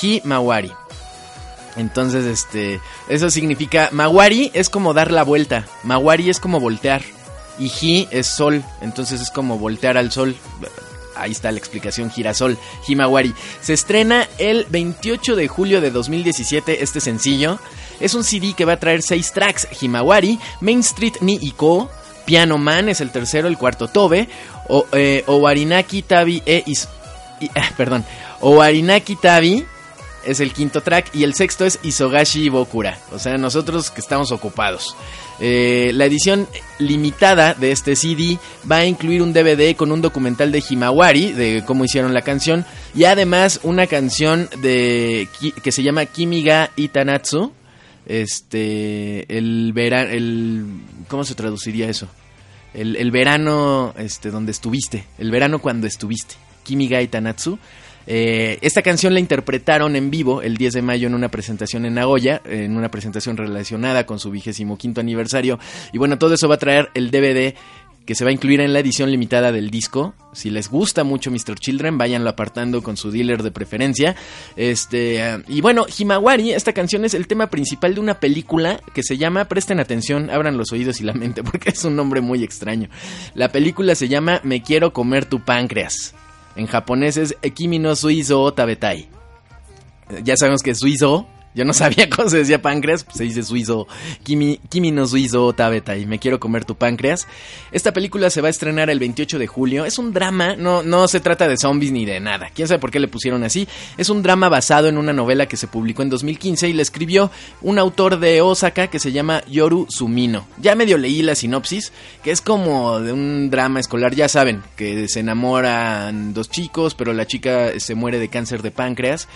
Speaker 1: Himawari. Entonces, este, eso significa, Mawari es como dar la vuelta, Mawari es como voltear, y Hi es sol, entonces es como voltear al sol. Ahí está la explicación, girasol, Himawari. Se estrena el 28 de julio de 2017 este sencillo. Es un CD que va a traer seis tracks, Himawari, Main Street ni Iko, Piano Man es el tercero, el cuarto Tobe, o, eh, Owarinaki Tabi e Is- y- ah, perdón, Owarinaki Tabi es el quinto track y el sexto es Isogashi Bokura, o sea, nosotros que estamos ocupados. Eh, la edición limitada de este CD va a incluir un DVD con un documental de Himawari, de cómo hicieron la canción, y además una canción de que se llama Kimiga Itanatsu, este, el verano, el, ¿cómo se traduciría eso? El, el verano, este, donde estuviste, el verano cuando estuviste, Kimiga Itanatsu. Eh, esta canción la interpretaron en vivo el 10 de mayo en una presentación en Nagoya, en una presentación relacionada con su vigésimo quinto aniversario. Y bueno, todo eso va a traer el DVD que se va a incluir en la edición limitada del disco. Si les gusta mucho Mr. Children, váyanlo apartando con su dealer de preferencia. Este, y bueno, Himawari, esta canción es el tema principal de una película que se llama, presten atención, abran los oídos y la mente, [laughs] porque es un nombre muy extraño. La película se llama Me quiero comer tu páncreas. En japonés es Kimi no Suizo Tabetai. Ya sabemos que suizo. Yo no sabía [laughs] cómo se decía páncreas, pues se dice suizo. Kimi, Kimi no suizo tabetai. Me quiero comer tu páncreas. Esta película se va a estrenar el 28 de julio. Es un drama, no, no se trata de zombies ni de nada. Quién sabe por qué le pusieron así. Es un drama basado en una novela que se publicó en 2015 y le escribió un autor de Osaka que se llama Yoru Sumino. Ya medio leí la sinopsis, que es como de un drama escolar. Ya saben, que se enamoran dos chicos, pero la chica se muere de cáncer de páncreas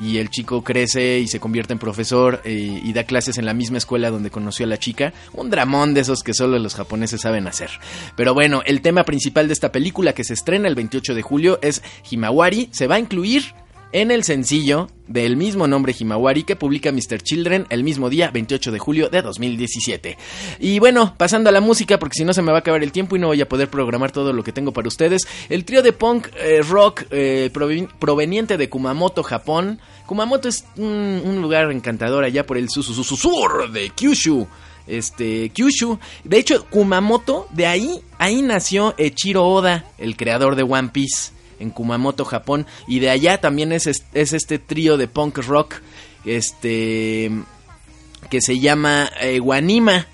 Speaker 1: y el chico crece y se convierte en profesor eh, y da clases en la misma escuela donde conoció a la chica. Un dramón de esos que solo los japoneses saben hacer. Pero bueno, el tema principal de esta película que se estrena el 28 de julio es Himawari. Se va a incluir
Speaker 4: en el sencillo del mismo nombre Himawari que publica Mr. Children el mismo día 28 de julio de 2017. Y bueno, pasando a la música porque si no se me va a acabar el tiempo y no voy a poder programar todo lo que tengo para ustedes. El trío de punk eh, rock eh, proveniente de Kumamoto, Japón. Kumamoto es un, lugar encantador allá por el sur de Kyushu este Kyushu. De hecho, Kumamoto, de ahí, ahí nació Echiro Oda, el creador de One Piece en Kumamoto, Japón. Y de allá también es, es este trío de punk rock este, que se llama eh, Wanima.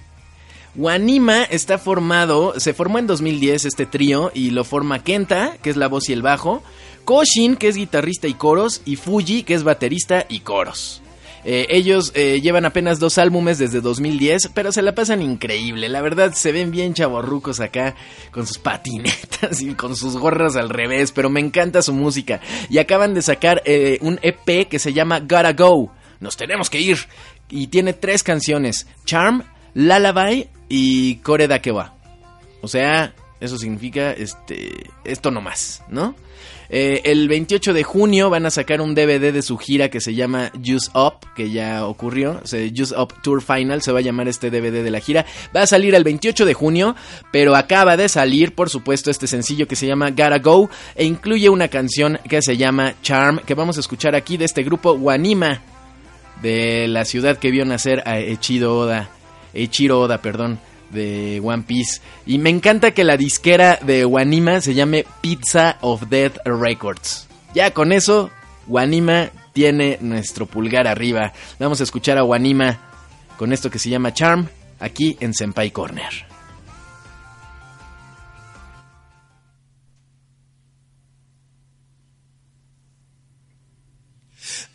Speaker 4: Wanima está formado, se formó en 2010 este trío y lo forma Kenta, que es la voz y el bajo, Koshin, que es guitarrista y coros, y Fuji, que es baterista y coros. Eh, ellos eh, llevan apenas dos álbumes desde 2010, pero se la pasan increíble. La verdad, se ven bien chavorrucos acá con sus patinetas [laughs] y con sus gorras al revés, pero me encanta su música. Y acaban de sacar eh, un EP que se llama Gotta Go. Nos tenemos que ir. Y tiene tres canciones: Charm, Lullaby y Kore Dakewa. O sea, eso significa este esto no más, ¿no? Eh, el 28 de junio van a sacar un DVD de su gira que se llama Use Up, que ya ocurrió. Sea, Use Up Tour Final se va a llamar este DVD de la gira. Va a salir el 28 de junio, pero acaba de salir, por supuesto, este sencillo que se llama Gotta Go e incluye una canción que se llama Charm, que vamos a escuchar aquí de este grupo Wanima, de la ciudad que vio nacer a Echido Oda. Echiro Oda, perdón de One Piece. Y me encanta que la disquera de Wanima se llame Pizza of Death Records. Ya con eso, Wanima tiene nuestro pulgar arriba. Vamos a escuchar a Wanima con esto que se llama Charm aquí en Senpai Corner.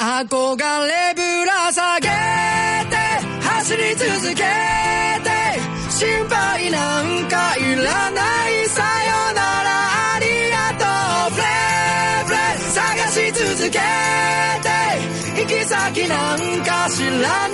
Speaker 2: 憧れぶら下げて走り続けて心配なんかいらない。さよならありがとう。フレーフレー探し続けて。行き先なんか知らない。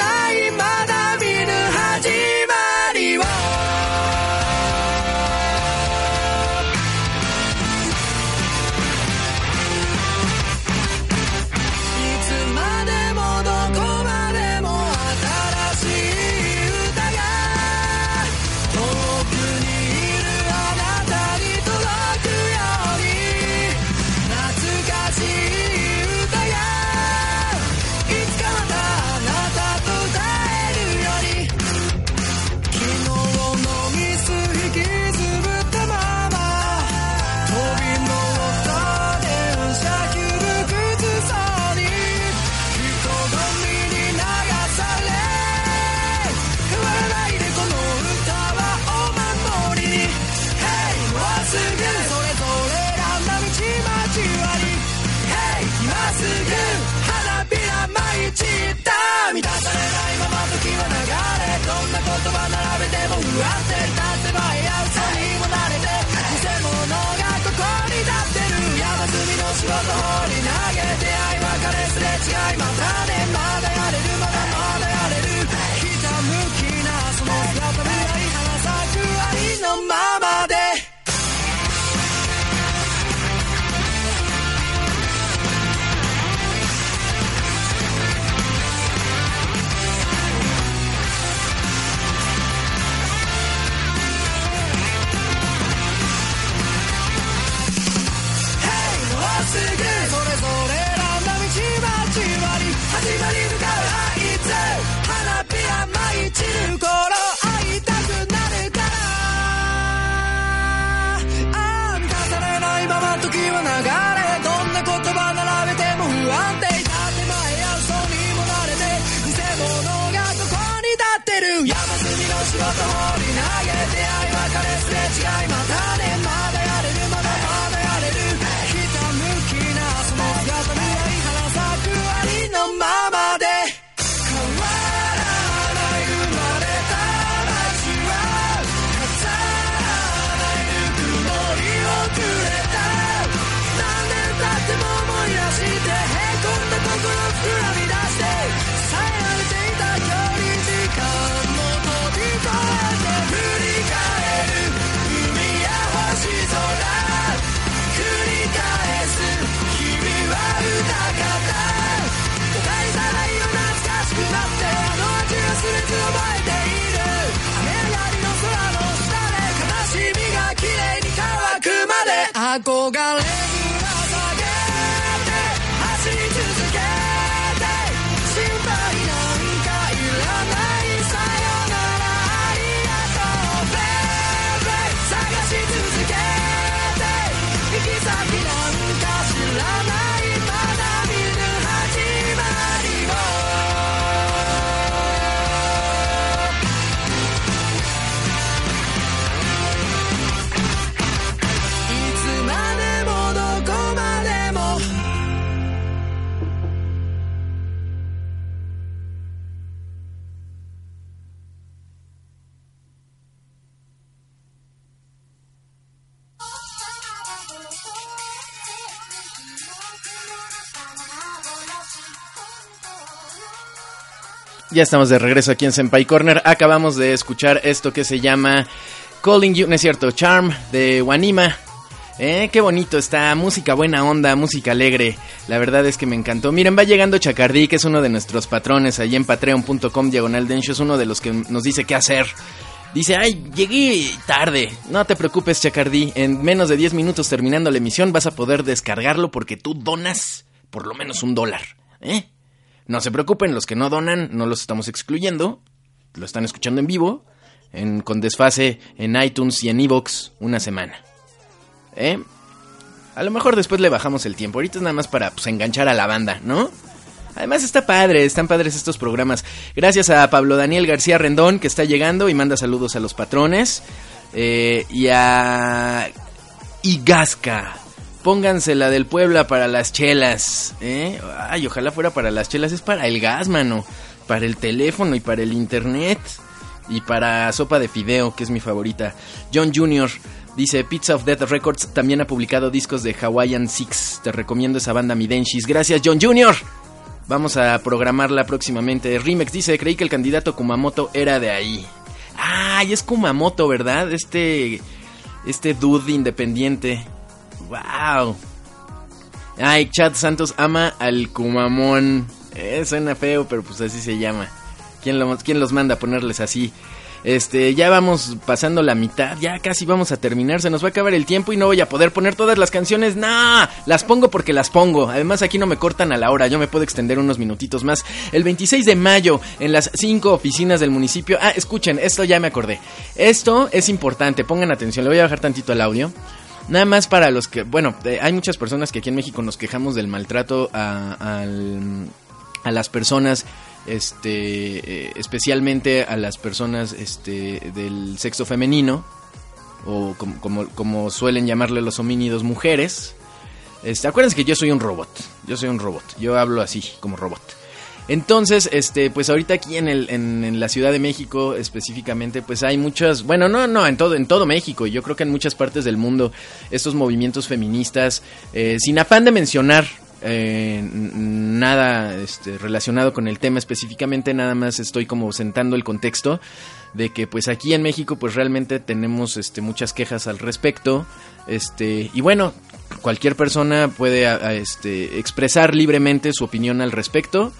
Speaker 2: Rock 憧れ
Speaker 1: Ya estamos de regreso aquí en Senpai Corner. Acabamos de escuchar esto que se llama Calling You, no es cierto, Charm de Wanima. Eh, qué bonito está, música buena onda, música alegre. La verdad es que me encantó. Miren, va llegando Chacardí, que es uno de nuestros patrones ahí en patreon.com diagonal Densho, es uno de los que nos dice qué hacer. Dice, ay, llegué tarde. No te preocupes, Chacardí. En menos de 10 minutos terminando la emisión vas a poder descargarlo porque tú donas por lo menos un dólar. ¿Eh? No se preocupen, los que no donan no los estamos excluyendo. Lo están escuchando en vivo, con desfase en iTunes y en Evox una semana. ¿Eh? A lo mejor después le bajamos el tiempo. Ahorita es nada más para pues, enganchar a la banda, ¿no? Además está padre, están padres estos programas. Gracias a Pablo Daniel García Rendón que está llegando y manda saludos a los patrones. Eh, y a Igasca. Pónganse la del Puebla para las chelas. ¿eh? Ay, ojalá fuera para las chelas. Es para el gas, mano. Para el teléfono y para el internet. Y para sopa de fideo, que es mi favorita. John Jr. Dice Pizza of Death Records también ha publicado discos de Hawaiian Six. Te recomiendo esa banda Midenshis. Gracias, John Jr. Vamos a programarla próximamente. Rimex dice, creí que el candidato Kumamoto era de ahí. Ay, es Kumamoto, ¿verdad? Este este dude independiente. Wow. Ay, Chad Santos ama al Kumamón. Eh, suena feo, pero pues así se llama. ¿Quién, ¿Quién los manda a ponerles así? Este, ya vamos pasando la mitad, ya casi vamos a terminar, se nos va a acabar el tiempo y no voy a poder poner todas las canciones, nah, las pongo porque las pongo, además aquí no me cortan a la hora, yo me puedo extender unos minutitos más. El 26 de mayo, en las cinco oficinas del municipio, ah, escuchen, esto ya me acordé, esto es importante, pongan atención, le voy a bajar tantito el audio. Nada más para los que, bueno, eh, hay muchas personas que aquí en México nos quejamos del maltrato a, a las personas este eh, especialmente a las personas este del sexo femenino o como, como, como suelen llamarle los homínidos mujeres. Este acuérdense que yo soy un robot yo soy un robot yo hablo así como robot entonces este pues ahorita aquí en el en, la Ciudad de México específicamente pues hay muchas bueno no no en todo en todo México y yo creo que en muchas partes del mundo estos movimientos feministas eh, sin afán de mencionar eh, nada este, relacionado con el tema específicamente, nada más estoy como sentando el contexto de que pues aquí en México pues realmente tenemos este, muchas quejas al respecto este y bueno cualquier persona puede a, este, expresar libremente su opinión al respecto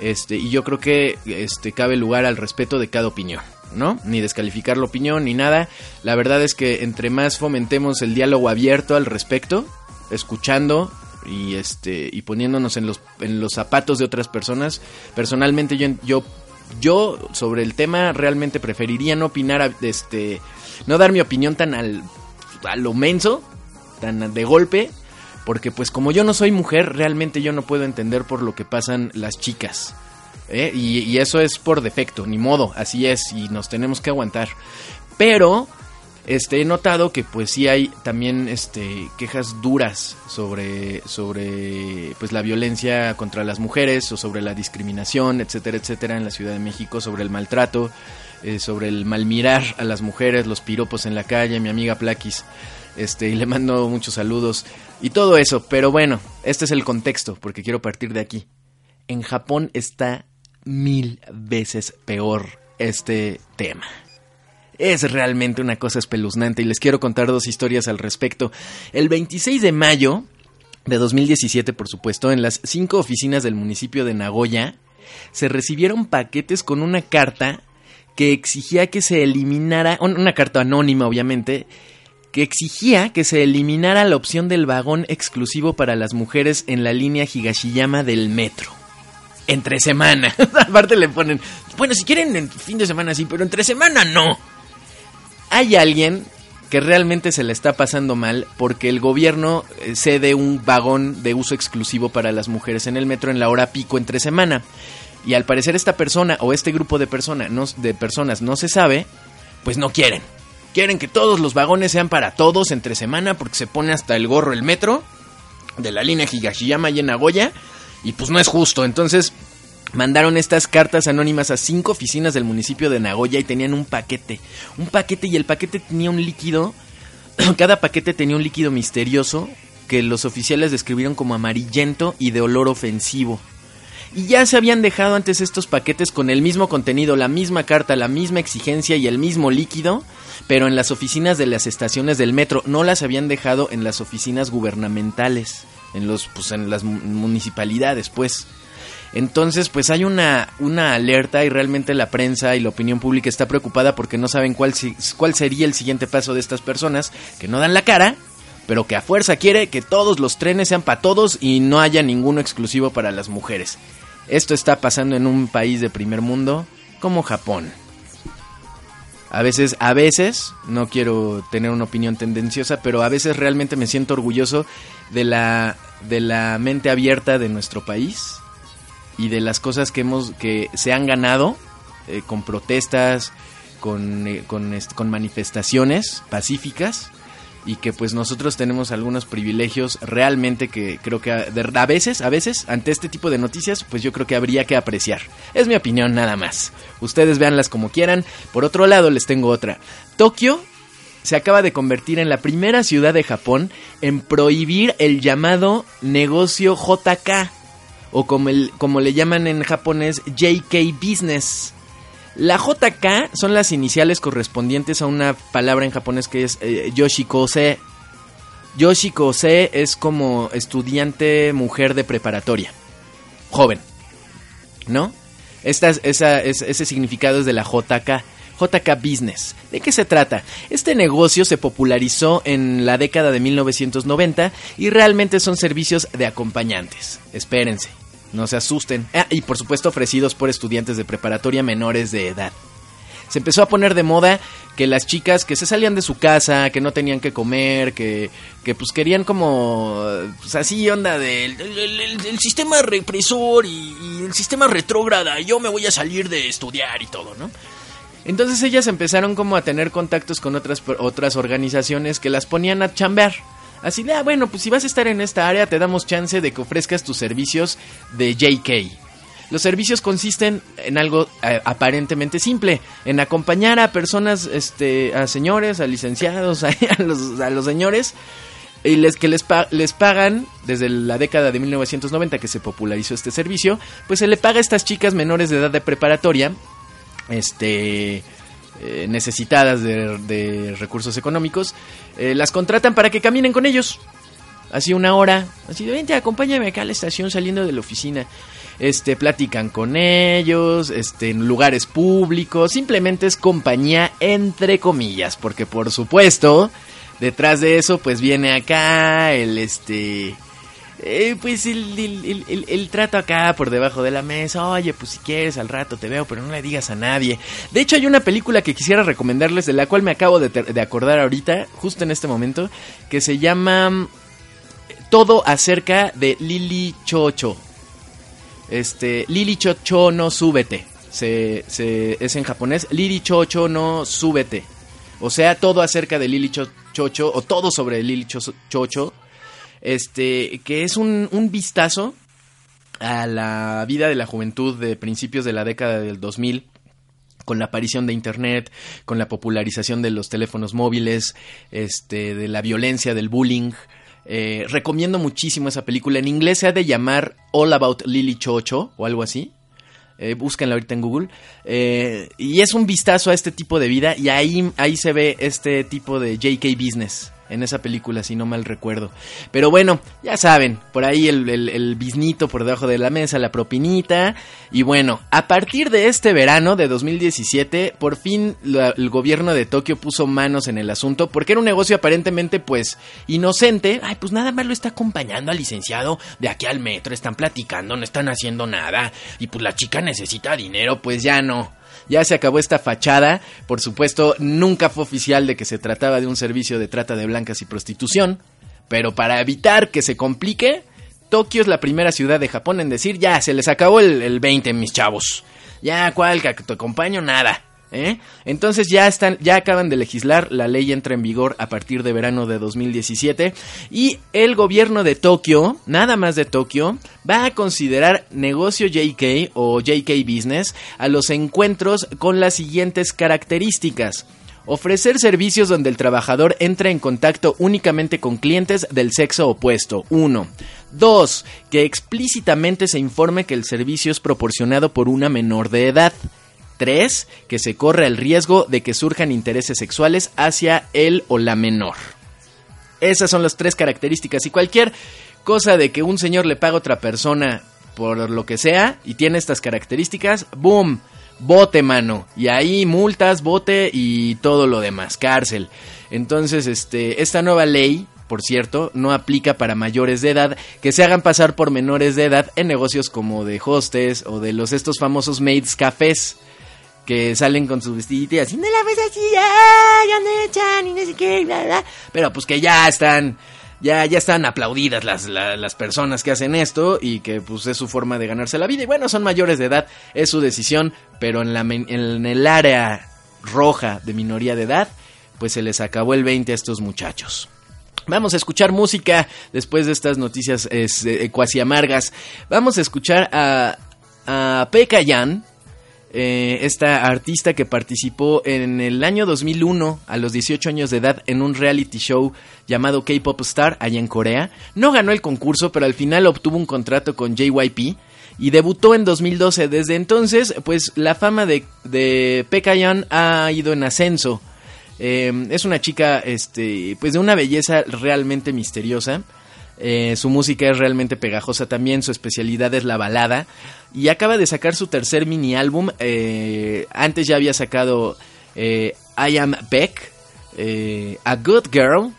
Speaker 1: este y yo creo que este cabe lugar al respeto de cada opinión ¿no? Ni descalificar la opinión ni nada. La verdad es que entre más fomentemos el diálogo abierto al respecto, escuchando y este y poniéndonos en los en los zapatos de otras personas, personalmente yo yo yo sobre el tema realmente preferiría no opinar a- este no dar mi opinión tan al a lo menso, tan de golpe, porque pues como yo no soy mujer, realmente yo no puedo entender por lo que pasan las chicas. ¿eh? Y, y eso es por defecto, ni modo, así es, y nos tenemos que aguantar. Pero este, he notado que pues sí hay también este, quejas duras sobre, sobre pues, la violencia contra las mujeres o sobre la discriminación, etcétera, etcétera, en la Ciudad de México, sobre el maltrato, eh, sobre el malmirar a las mujeres, los piropos en la calle, mi amiga Plaquis. Este, y le mando muchos saludos y todo eso, pero bueno, este es el contexto, porque quiero partir de aquí. En Japón está mil veces peor este tema. Es realmente una cosa espeluznante y les quiero contar dos historias al respecto. El 26 de mayo de 2017, por supuesto, en las cinco oficinas del municipio de Nagoya, se recibieron paquetes con una carta que exigía que se eliminara, un- una carta anónima obviamente, que exigía que se eliminara la opción del vagón exclusivo para las mujeres en la línea Higashiyama del metro. Entre semana. [laughs] Aparte le ponen, bueno, si quieren en fin de semana sí, pero entre semana no. Hay alguien que realmente se le está pasando mal porque el gobierno eh, cede un vagón de uso exclusivo para las mujeres en el metro en la hora pico entre semana. Y al parecer esta persona o este grupo de, no, de personas no se sabe, pues no quieren. Quieren que todos los vagones sean para todos entre semana porque se pone hasta el gorro el metro de la línea Higashiyama y en Nagoya y pues no es justo. Entonces mandaron estas cartas anónimas a cinco oficinas del municipio de Nagoya y tenían un paquete. Un paquete y el paquete tenía un líquido. [clears throat] Cada paquete tenía un líquido misterioso que los oficiales describieron como amarillento y de olor ofensivo. Y ya se habían dejado antes estos paquetes con el mismo contenido, la misma carta, la misma exigencia y el mismo líquido, pero en las oficinas de las estaciones del metro, no las habían dejado en las oficinas gubernamentales, en los pues en las municipalidades, pues. Entonces, pues hay una, una alerta y realmente la prensa y la opinión pública está preocupada porque no saben cuál, cuál sería el siguiente paso de estas personas que no dan la cara pero que a fuerza quiere que todos los trenes sean para todos y no haya ninguno exclusivo para las mujeres. Esto está pasando en un país de primer mundo como Japón. A veces, a veces, no quiero tener una opinión tendenciosa, pero a veces realmente me siento orgulloso de la, de la mente abierta de nuestro país y de las cosas que hemos, que se han ganado eh, con protestas, con, eh, con, con manifestaciones pacíficas y que pues nosotros tenemos algunos privilegios realmente que creo que a, veces, a veces, ante este tipo de noticias, pues yo creo que habría que apreciar. Es mi opinión nada más. Ustedes véanlas como quieran. Por otro lado, les tengo otra. Tokio se acaba de convertir en la primera ciudad de Japón en prohibir el llamado negocio JK o como, el, como le llaman en japonés JK Business la JK son las iniciales correspondientes a una palabra en japonés que es eh, Yoshikose. Yoshikose es como estudiante mujer de preparatoria. Joven. ¿No? Esa, ese significado es de la JK. JK Business. ¿De qué se trata? Este negocio se popularizó en la década de 1990 y realmente son servicios de acompañantes. Espérense. No se asusten. Ah, y por supuesto ofrecidos por estudiantes de preparatoria menores de edad. Se empezó a poner de moda que las chicas que se salían de su casa, que no tenían que comer, que, que pues querían como, pues así onda del el, sistema represor y, el sistema retrógrada, yo me voy a salir de estudiar y todo, ¿no? Entonces ellas empezaron como a tener contactos con otras, otras organizaciones que las ponían a chambear Así de, ah, bueno, pues si vas a estar en esta área, te damos chance de que ofrezcas tus servicios de JK. Los servicios consisten en algo eh, aparentemente simple, en acompañar a personas, este, a señores, a licenciados, [laughs] a, los, señores, y les, que les, les pagan, desde la década de 1990 que se popularizó este servicio, pues se le paga a estas chicas menores de edad de preparatoria, este, eh, necesitadas de, recursos económicos, eh, las contratan para que caminen con ellos. Así una hora, así de vente, acompáñame acá a la estación saliendo de la oficina. Este, platican con ellos, este, en lugares públicos, simplemente es compañía entre comillas, porque por supuesto, detrás de eso, pues viene acá el, este, eh, pues el, trato acá por debajo de la mesa, oye, pues si quieres al rato te veo, pero no le digas a nadie. De hecho hay una película que quisiera recomendarles, de la cual me acabo de, acordar ahorita, justo en este momento, que se llama mm, Todo acerca de Lili Chocho. Este, Lili Chocho no súbete. Se, es en japonés, Lili Chocho no súbete. O sea, todo acerca de Lili Chocho, o todo sobre Lili Chocho este, que es un, un vistazo a la vida de la juventud de principios de la década del 2000 con la aparición de internet, con la popularización de los teléfonos móviles, este, de la violencia, del bullying. Eh, recomiendo muchísimo esa película. En inglés se ha de llamar All About Lily Chocho o algo así. Eh, búsquenla ahorita en Google. Eh, y es un vistazo a este tipo de vida y ahí, ahí se ve este tipo de JK Business en esa película, si no mal recuerdo. Pero bueno, ya saben, por ahí el, el, biznito por debajo de la mesa, la propinita. Y bueno, a partir de este verano de 2017, por fin el gobierno de Tokio puso manos en el asunto, porque era un negocio aparentemente pues inocente. Ay, pues nada más lo está acompañando al licenciado de aquí al metro, están platicando, no están haciendo nada. Y pues la chica necesita dinero, pues ya no ya se acabó esta fachada. Por supuesto, nunca fue oficial de que se trataba de un servicio de trata de blancas y prostitución. Pero para evitar que se complique, Tokio es la primera ciudad de Japón en decir, ya, se les acabó el, el 20, mis chavos. Ya, ¿cuál? Que te acompaño, nada. ¿Eh? Entonces ya están, ya acaban de legislar, la ley entra en vigor a partir de verano de 2017 y el gobierno de Tokio, nada más de Tokio, va a considerar negocio JK o JK Business a los encuentros con las siguientes características. Ofrecer servicios donde el trabajador entra en contacto únicamente con clientes del sexo opuesto. 1. 2. Que explícitamente se informe que el servicio es proporcionado por una menor de edad. 3. Que se corre el riesgo de que surjan intereses sexuales hacia él o la menor. Esas son las tres características y cualquier cosa de que un señor le paga a otra persona por lo que sea y tiene estas características, ¡boom! Bote, mano. Y ahí multas, bote y todo lo demás, cárcel. Entonces, este, esta nueva ley, por cierto, no aplica para mayores de edad que se hagan pasar por menores de edad en negocios como de hostes o de los estos famosos maids cafés que salen con su vestidito y así, no la ves así, ¡ah! Ya no echan y no sé qué, bla, bla. Pero pues que ya están, ya, ya están aplaudidas las, las, personas que hacen esto y que pues es su forma de ganarse la vida. Y bueno, son mayores de edad, es su decisión, pero en, la, en el área roja de minoría de edad, pues se les acabó el 20 a estos muchachos. Vamos a escuchar música después de estas noticias es, eh, cuasi amargas. Vamos a escuchar a, a Pekka Yan, eh, esta artista que participó en el año 2001 a los 18 años de edad en un reality show llamado K-Pop Star allá en Corea. No ganó el concurso, pero al final obtuvo un contrato con JYP y debutó en 2012. Desde entonces, pues la fama de, de ha ido en ascenso. Eh, es una chica, este, pues de una belleza realmente misteriosa. Eh, su música es realmente pegajosa también, su especialidad es la balada. Y acaba de sacar su tercer mini álbum. Eh, antes ya había sacado eh, I Am Beck, A Good Girl.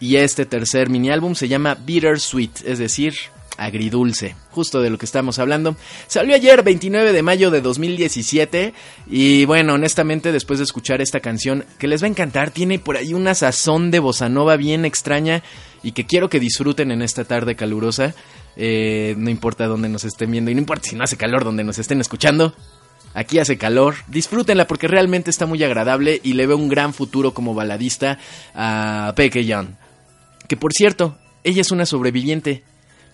Speaker 1: Y este tercer mini álbum se llama Bitter Sweet, es decir, agridulce, justo de lo que estamos hablando. Salió ayer, 29 de mayo de 2017, y bueno, honestamente, después de escuchar esta canción, que les va a encantar, tiene por ahí una sazón de bossa nova bien extraña y que quiero que disfruten en esta tarde calurosa. Eh, no importa dónde nos estén viendo y no importa si no hace calor donde nos estén escuchando. Aquí hace calor, disfrútenla porque realmente está muy agradable y le veo un gran futuro como baladista a Peke Young. Que por cierto, ella es una sobreviviente.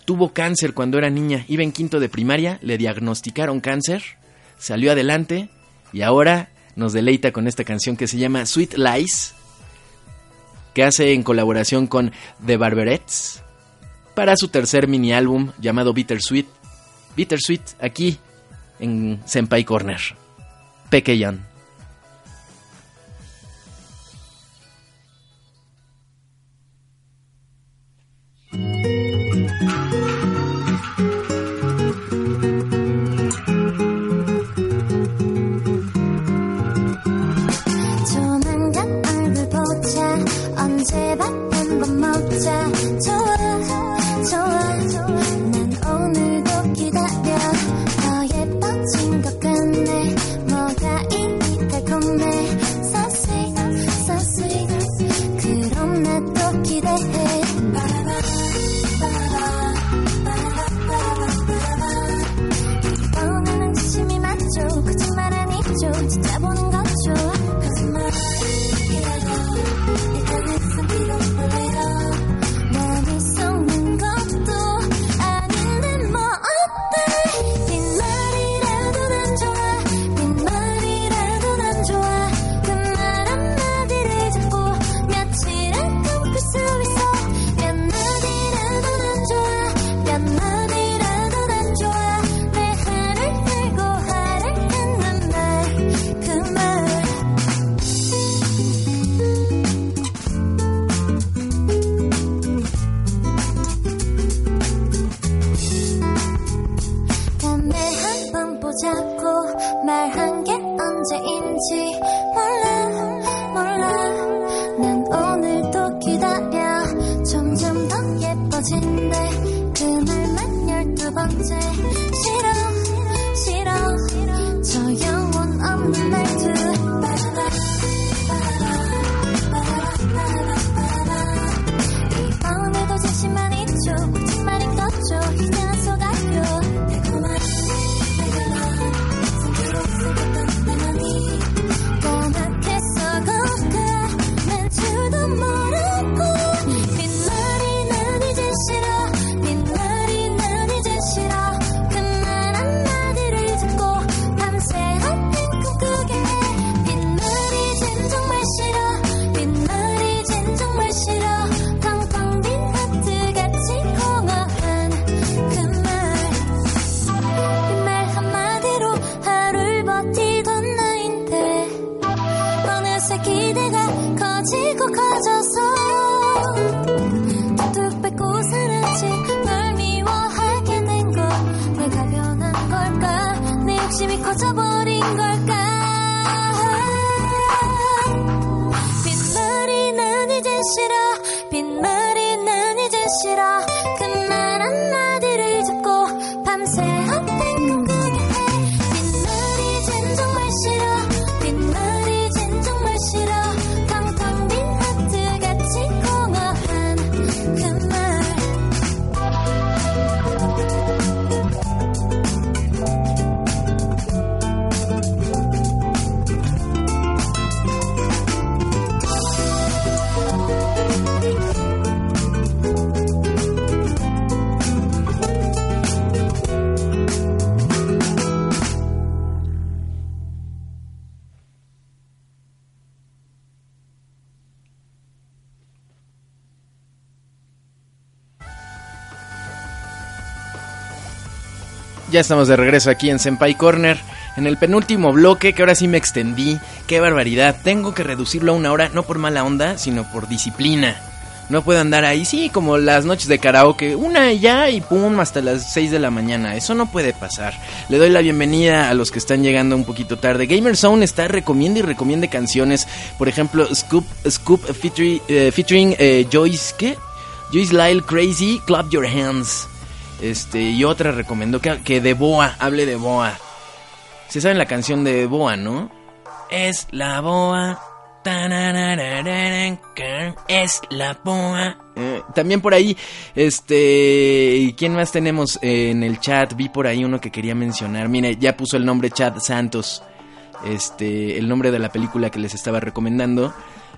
Speaker 1: Tuvo cáncer cuando era niña, iba en quinto de primaria, le diagnosticaron cáncer, salió adelante y ahora nos deleita con esta canción que se llama Sweet Lies que hace en colaboración con The Barberettes para su tercer mini álbum llamado Bittersweet. Bittersweet aquí en Senpai Corner. Pequeñan.
Speaker 5: 난이
Speaker 1: Ya estamos de regreso aquí en Senpai Corner, en el penúltimo bloque, que ahora sí me extendí. Qué barbaridad, tengo que reducirlo a una hora, no por mala onda, sino por disciplina. No puedo andar ahí, sí, como las noches de karaoke, una y ya y pum, hasta las 6 de la mañana. Eso no puede pasar. Le doy la bienvenida a los que están llegando un poquito tarde. Gamer Zone está recomienda y recomiende canciones. Por ejemplo, Scoop, Scoop featuring, eh, featuring eh, Joyce, ¿qué? Joyce Lyle Crazy, Clap Your Hands. Este, y otra recomendó que, que de Boa, hable de Boa. Se saben la canción de Boa, ¿no? Es la Boa. Es la Boa. Eh, también por ahí, este, ¿quién más tenemos eh, en el chat? Vi por ahí uno que quería mencionar. Mire, ya puso el nombre Chad Santos. Este, el nombre de la película que les estaba recomendando.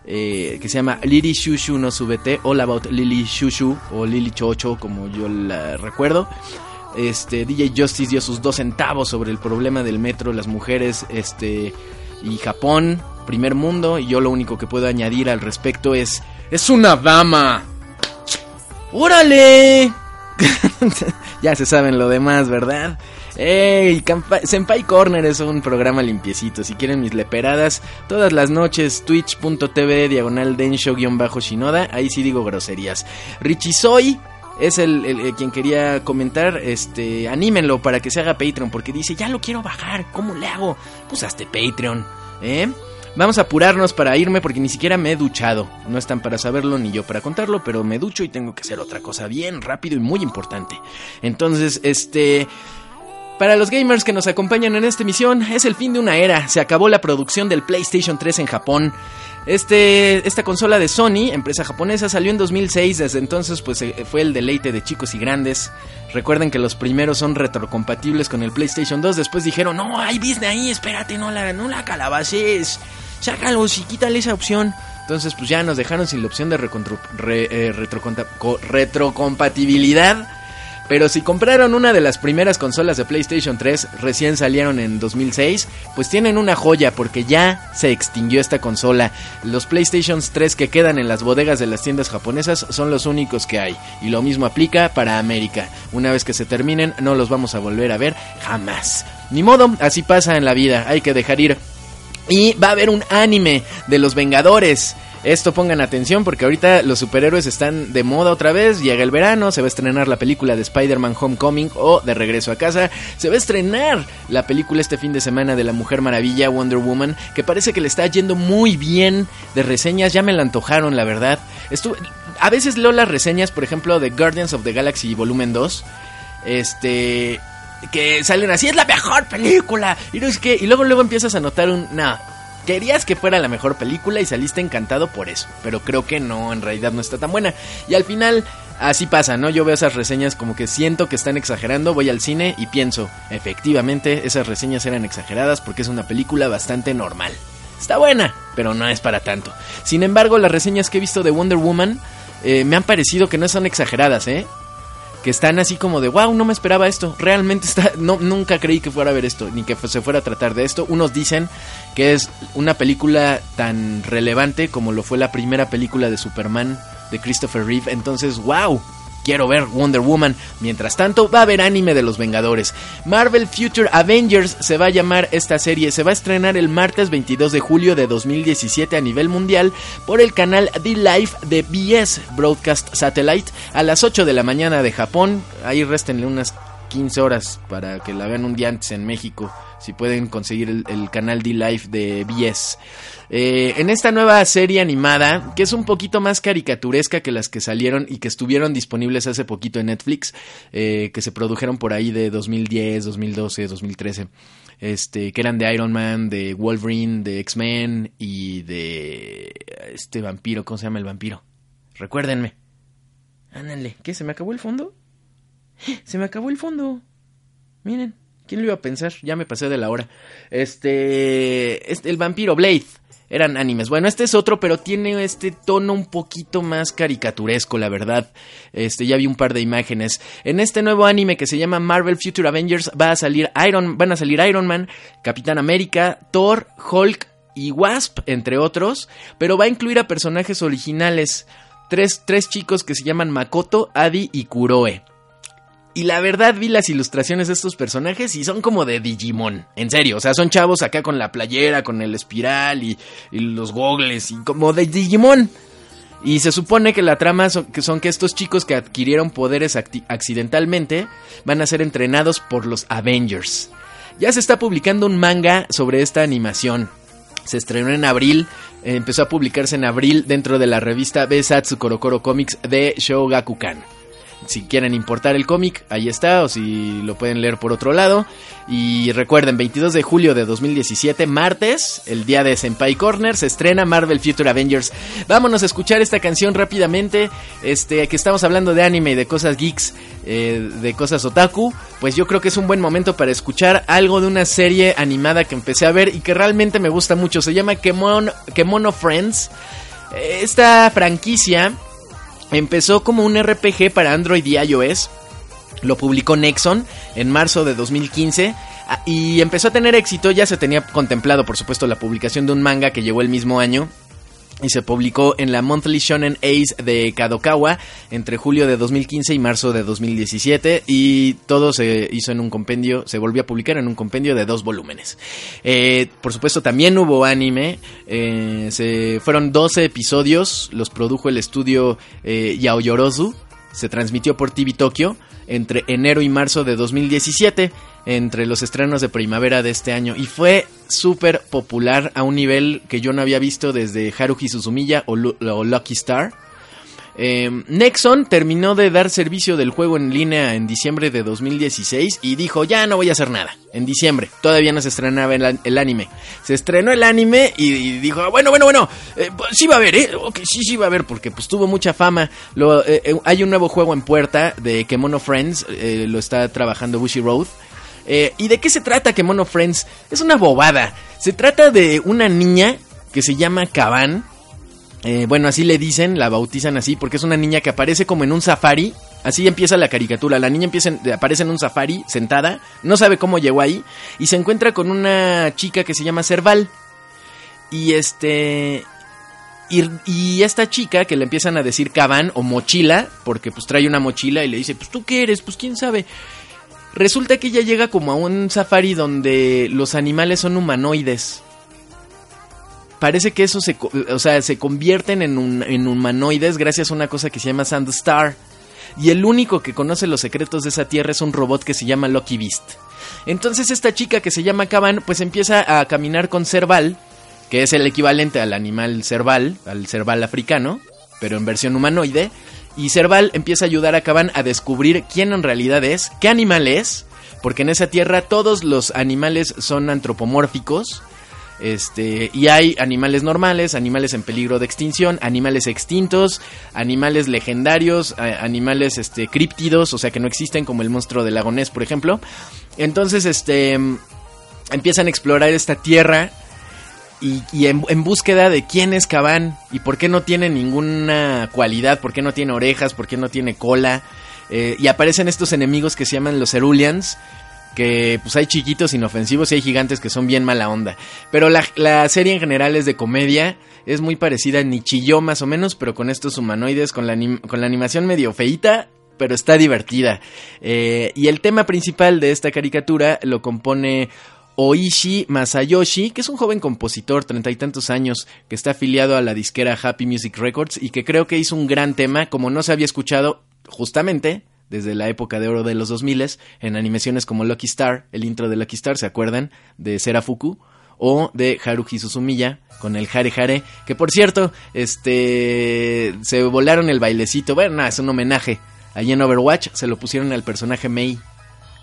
Speaker 1: Eh, que se llama Lily Shushu no subete, All About Lily Shushu o Lily Chocho como yo la recuerdo. Este DJ Justice dio sus dos centavos sobre el problema del metro, las mujeres, este y Japón, primer mundo. Y yo lo único que puedo añadir al respecto es es una dama. ¡Órale! [laughs] ya se saben lo demás, ¿verdad? ¡Ey! Senpai Corner es un programa limpiecito. Si quieren mis leperadas, todas las noches, twitch.tv, diagonal densho-shinoda. Ahí sí digo groserías. Richisoy es el quien quería comentar. Este, anímenlo para que se haga Patreon. Porque dice, ya lo quiero bajar. ¿Cómo le hago? Pues hazte Patreon, ¿eh? Vamos a apurarnos para irme porque ni siquiera me he duchado. No están para saberlo ni yo para contarlo, pero me ducho y tengo que hacer otra cosa bien rápido y muy importante. Entonces, este... Para los gamers que nos acompañan en esta emisión, es el fin de una era. Se acabó la producción del PlayStation 3 en Japón. Este, esta consola de Sony, empresa japonesa, salió en 2006. Desde entonces, pues eh, fue el deleite de chicos y grandes. Recuerden que los primeros son retrocompatibles con el PlayStation 2. Después dijeron, no, hay business ahí, espérate, no la, no la calabaces. Sácalos y quítale esa opción. Entonces, pues ya nos dejaron sin la opción de eh, retrocompatibilidad. Pero si compraron una de las primeras consolas de PlayStation 3, recién salieron en 2006, pues tienen una joya porque ya se extinguió esta consola. Los PlayStation 3 que quedan en las bodegas de las tiendas japonesas son los únicos que hay. Y lo mismo aplica para América. Una vez que se terminen, no los vamos a volver a ver jamás. Ni modo, así pasa en la vida, hay que dejar ir. Y va a haber un anime de los Vengadores. Esto pongan atención porque ahorita los superhéroes están de moda otra vez. Llega el verano, se va a estrenar la película de Spider-Man Homecoming o De Regreso a Casa. Se va a estrenar la película este fin de semana de la Mujer Maravilla, Wonder Woman, que parece que le está yendo muy bien de reseñas. Ya me la antojaron, la verdad. Estu- a veces leo las reseñas, por ejemplo, de Guardians of the Galaxy Volumen 2. este que salen así, es la mejor película. Y no es que, y luego luego empiezas a notar un no. Querías que fuera la mejor película y saliste encantado por eso, pero creo que no, en realidad no está tan buena. Y al final así pasa, ¿no? Yo veo esas reseñas como que siento que están exagerando, voy al cine y pienso, efectivamente, esas reseñas eran exageradas porque es una película bastante normal. Está buena, pero no es para tanto. Sin embargo, las reseñas que he visto de Wonder Woman eh, me han parecido que no son exageradas, ¿eh? que están así como de wow, no me esperaba esto. Realmente está, no, nunca creí que fuera a ver esto, ni que se fuera a tratar de esto. Unos dicen que es una película tan relevante como lo fue la primera película de Superman de Christopher Reeve. Entonces, wow, quiero ver Wonder Woman. Mientras tanto, va a haber anime de los Vengadores. Marvel Future Avengers se va a llamar esta serie. Se va a estrenar el martes 22 de julio de 2017 a nivel mundial por el canal D-Live de BS Broadcast Satellite a las 8 de la mañana de Japón. Ahí restenle unas 15 horas para que la vean un día antes en México. Si pueden conseguir el, canal D-Live de BS. Eh, en esta nueva serie animada, que es un poquito más caricaturesca que las que salieron y que estuvieron disponibles hace poquito en Netflix, eh, que se produjeron por ahí de 2010, 2012, 2013, este, que eran de Iron Man, de Wolverine, de X-Men y de este vampiro, ¿cómo se llama el vampiro? Recuérdenme. Ándale, ¿qué? ¿Se me acabó el fondo? [gasps] Se me acabó el fondo. Miren, ¿quién lo iba a pensar? Ya me pasé de la hora. Este, este el vampiro Blade eran animes. Bueno, este es otro, pero tiene este tono un poquito más caricaturesco, la verdad. Este, ya vi un par de imágenes. En este nuevo anime que se llama Marvel Future Avengers va a salir Iron, van a salir Iron Man, Capitán América, Thor, Hulk y Wasp, entre otros, pero va a incluir a personajes originales. Tres, tres chicos que se llaman Makoto, Adi y Kuroe. Y la verdad vi las ilustraciones de estos personajes y son como de Digimon. En serio, o sea, son chavos acá con la playera, con el espiral y, los gogles y como de Digimon. Y se supone que la trama son que, son que estos chicos que adquirieron poderes accidentalmente van a ser entrenados por los Avengers. Ya se está publicando un manga sobre esta animación. Se estrenó en abril, empezó a publicarse en abril dentro de la revista Besatsu Korokoro Comics de Shogakukan si quieren importar el cómic, ahí está, o si lo pueden leer por otro lado. Y recuerden, 22 de julio de 2017, martes, el día de Senpai Corner, se estrena Marvel Future Avengers. Vámonos a escuchar esta canción rápidamente, este, que estamos hablando de anime y de cosas geeks, eh, de cosas otaku. Pues yo creo que es un buen momento para escuchar algo de una serie animada que empecé a ver y que realmente me gusta mucho. Se llama Kemon, Kemono Friends. Esta franquicia Empezó como un RPG para Android y iOS. Lo publicó Nexon en marzo de 2015 ah, y empezó a tener éxito. Ya se tenía contemplado, por supuesto, la publicación de un manga que llegó el mismo año y se publicó en la Monthly Shonen Ace de Kadokawa entre julio de 2015 y marzo de 2017 y todo se hizo en un compendio, se volvió a publicar en un compendio de dos volúmenes. Eh, por supuesto también hubo anime, eh, se fueron 12 episodios, los produjo el estudio eh, Yaoyorozu, se transmitió por TV Tokyo entre enero y marzo de 2017 entre los estrenos de primavera de este año y fue súper popular a un nivel que yo no había visto desde Haruhi Suzumiya o, o Lucky Star. Eh, Nexon terminó de dar servicio del juego en línea en diciembre de 2016 y dijo ya no voy a hacer nada. En diciembre, todavía no se estrenaba el, anime. Se estrenó el anime y, dijo, bueno, bueno, bueno, eh, pues, sí va a haber, ¿eh? Sí, sí va a haber porque pues tuvo mucha fama. Eh, eh hay un nuevo juego en puerta de Kemono Friends, lo está trabajando Bushi Road. ¿Y de qué se trata Kemono Friends? Es una bobada. Se trata de una niña que se llama Kaban. Eh, bueno, así le dicen, la bautizan así, porque es una niña que aparece como en un safari. Así empieza la caricatura. La niña aparece en un safari, sentada, no sabe cómo llegó ahí, y se encuentra con una chica que se llama Cerval. Y este. Y, y, esta chica que le empiezan a decir cabán o mochila, porque pues trae una mochila y le dice, pues tú qué eres, pues quién sabe. Resulta que ella llega como a un safari donde los animales son humanoides. Parece que eso se, o sea, se convierten en, un, en humanoides gracias a una cosa que se llama Sandstar. Y el único que conoce los secretos de esa tierra es un robot que se llama Lucky Beast. Entonces esta chica que se llama Caban pues empieza a caminar con Cerval, que es el equivalente al animal cerval, al cerval africano, pero en versión humanoide Y Serval empieza a ayudar a Caban a descubrir quién en realidad es, qué animal es, porque en esa tierra todos los animales son antropomórficos. Este, y hay animales normales, animales en peligro de extinción, animales extintos, animales legendarios, a- animales este, críptidos, o sea que no existen, como el monstruo del lago Ness, por ejemplo. Entonces, este, empiezan a explorar esta tierra y, en, búsqueda de quién es Caban y por qué no tiene ninguna cualidad, por qué no tiene orejas, por qué no tiene cola. Eh, y aparecen estos enemigos que se llaman los Ceruleans, que pues hay chiquitos inofensivos y hay gigantes que son bien mala onda. Pero la, la serie en general es de comedia, es muy parecida a Nichillo más o menos, pero con estos humanoides, con la, con la animación medio feíta, pero está divertida. Eh, y el tema principal de esta caricatura lo compone Oishi Masayoshi, que es un joven compositor, treinta y tantos años, que está afiliado a la disquera Happy Music Records y que creo que hizo un gran tema, como no se había escuchado justamente desde la época de oro de los 2000 en animaciones como Lucky Star, el intro de Lucky Star, ¿se acuerdan? De Serafuku o de Haruhi Suzumiya con el Hare Hare, que por cierto, este se volaron el bailecito, bueno, es un homenaje. Allí en Overwatch se lo pusieron al personaje Mei.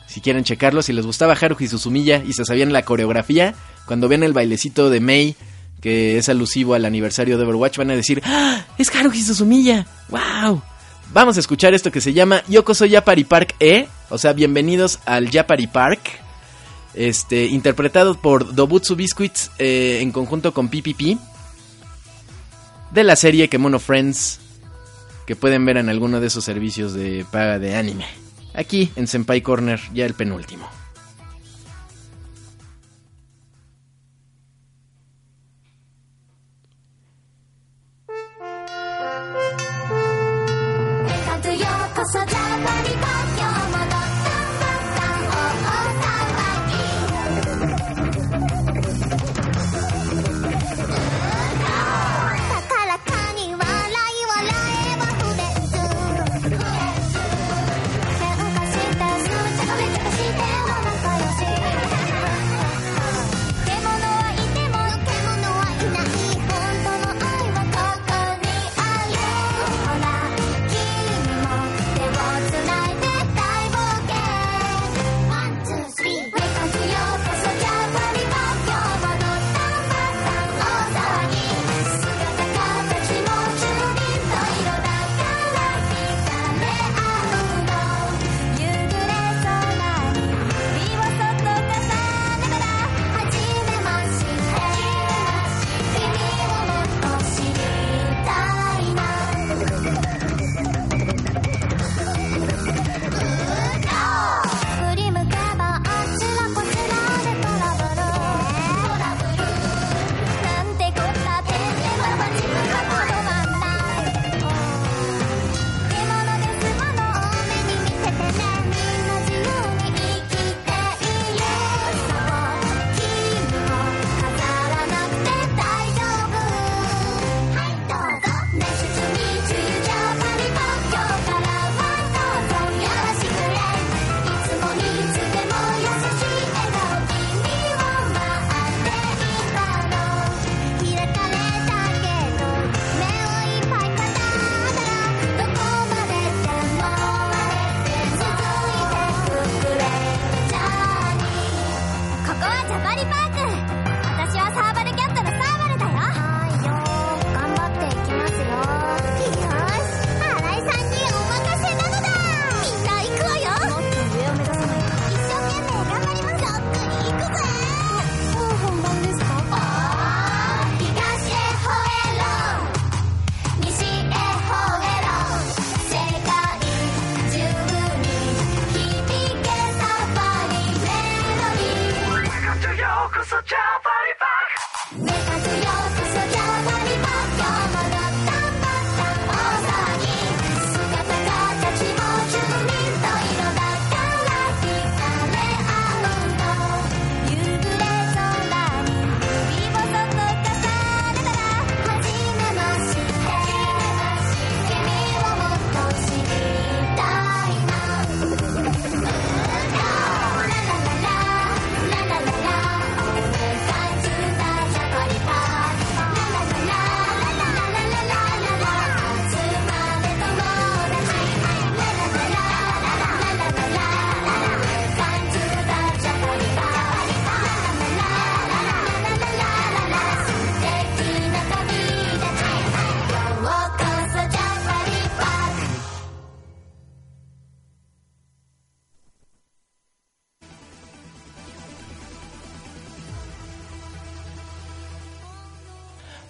Speaker 1: Si quieren checarlo, si les gustaba Haruhi Suzumiya y se sabían la coreografía, cuando vean el bailecito de Mei, que es alusivo al aniversario de Overwatch, van a decir, ¡Ah! ¡Es Haruhi Suzumiya! ¡Wow! Vamos a escuchar esto que se llama Yoko Soy Yapari Park E, o sea, bienvenidos al Yapari Park, este, interpretado por Dobutsu Biscuits eh, en conjunto con PPP, de la serie Kemono Friends, que pueden ver en alguno de esos servicios de paga de anime. Aquí en Senpai Corner, ya el penúltimo.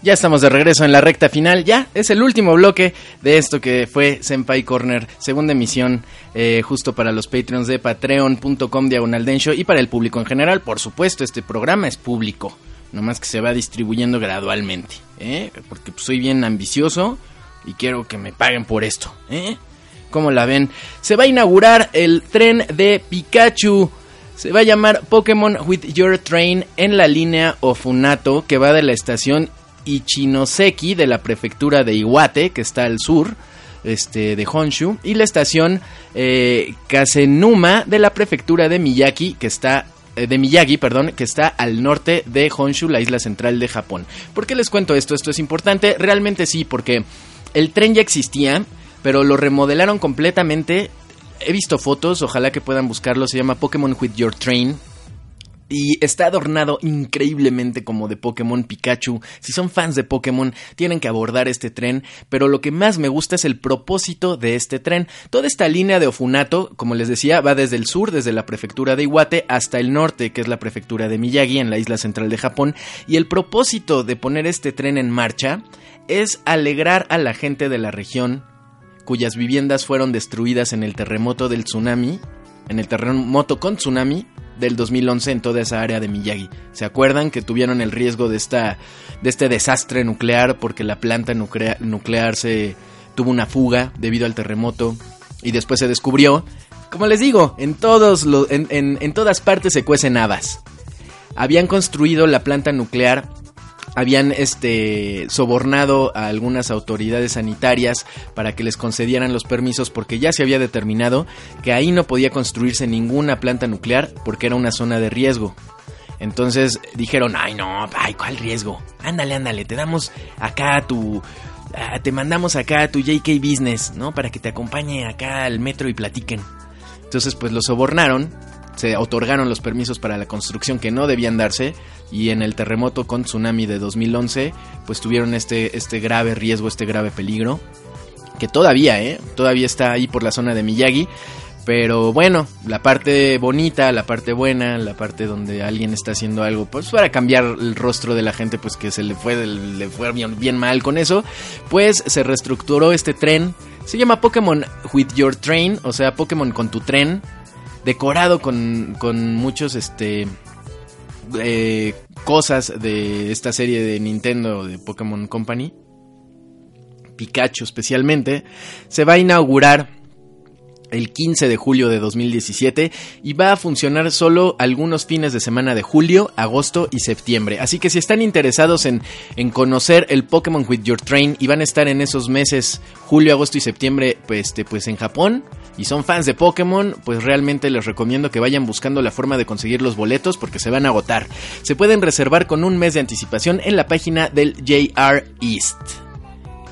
Speaker 1: Ya estamos de regreso en la recta final. Ya es el último bloque de esto que fue Senpai Corner, segunda emisión, eh, justo para los Patreons de patreon.com diagonal densho y para el público en general. Por supuesto, este programa es público, nomás que se va distribuyendo gradualmente, ¿eh? porque pues, soy bien ambicioso y quiero que me paguen por esto. ¿eh? ¿Cómo la ven? Se va a inaugurar el tren de Pikachu. Se va a llamar Pokémon With Your Train en la línea Ofunato que va de la estación Ichinoseki de la prefectura de Iwate, que está al sur este, de Honshu, y la estación eh, Kasenuma de la prefectura de Miyagi, que está eh, de Miyagi, perdón, que está al norte de Honshu, la isla central de Japón. ¿Por qué les cuento esto? Esto es importante. Realmente sí, porque el tren ya existía, pero lo remodelaron completamente. He visto fotos, ojalá que puedan buscarlo. Se llama Pokémon With Your Train. Y está adornado increíblemente como de Pokémon Pikachu. Si son fans de Pokémon, tienen que abordar este tren. Pero lo que más me gusta es el propósito de este tren. Toda esta línea de Ofunato, como les decía, va desde el sur, desde la prefectura de Iwate, hasta el norte, que es la prefectura de Miyagi, en la isla central de Japón. Y el propósito de poner este tren en marcha es alegrar a la gente de la región cuyas viviendas fueron destruidas en el terremoto del tsunami, en el terremoto con tsunami del 2011 en toda esa área de Miyagi. ¿Se acuerdan que tuvieron el riesgo de esta de este desastre nuclear porque la planta nuclear, nuclear se tuvo una fuga debido al terremoto y después se descubrió? Como les digo, en todos los, en, en, en todas partes se cuecen habas. Habían construido la planta nuclear habían este sobornado a algunas autoridades sanitarias para que les concedieran los permisos porque ya se había determinado que ahí no podía construirse ninguna planta nuclear porque era una zona de riesgo. Entonces dijeron, ay no, ay, ¿cuál riesgo? Ándale, ándale, te damos acá tu... te mandamos acá a tu JK Business, ¿no? Para que te acompañe acá al metro y platiquen. Entonces pues lo sobornaron, se otorgaron los permisos para la construcción que no debían darse y en el terremoto con tsunami de 2011 pues tuvieron este, este grave riesgo, este grave peligro que todavía, ¿eh? Todavía está ahí por la zona de Miyagi. Pero bueno, la parte bonita, la parte buena, la parte donde alguien está haciendo algo, pues para cambiar el rostro de la gente, pues que se le fue, le fue bien, bien mal con eso, pues se reestructuró este tren. Se llama Pokémon With Your Train, o sea, Pokémon con tu tren, decorado con, con muchos, este, eh, cosas de esta serie de Nintendo de Pokémon Company. Pikachu especialmente, se va a inaugurar el 15 de julio de 2017 y va a funcionar solo algunos fines de semana de julio, agosto y septiembre. Así que si están interesados en, en conocer el Pokémon With Your Train y van a estar en esos meses, julio, agosto y septiembre, pues, este, pues en Japón, y son fans de Pokémon, pues realmente les recomiendo que vayan buscando la forma de conseguir los boletos porque se van a agotar. Se pueden reservar con un mes de anticipación en la página del JR East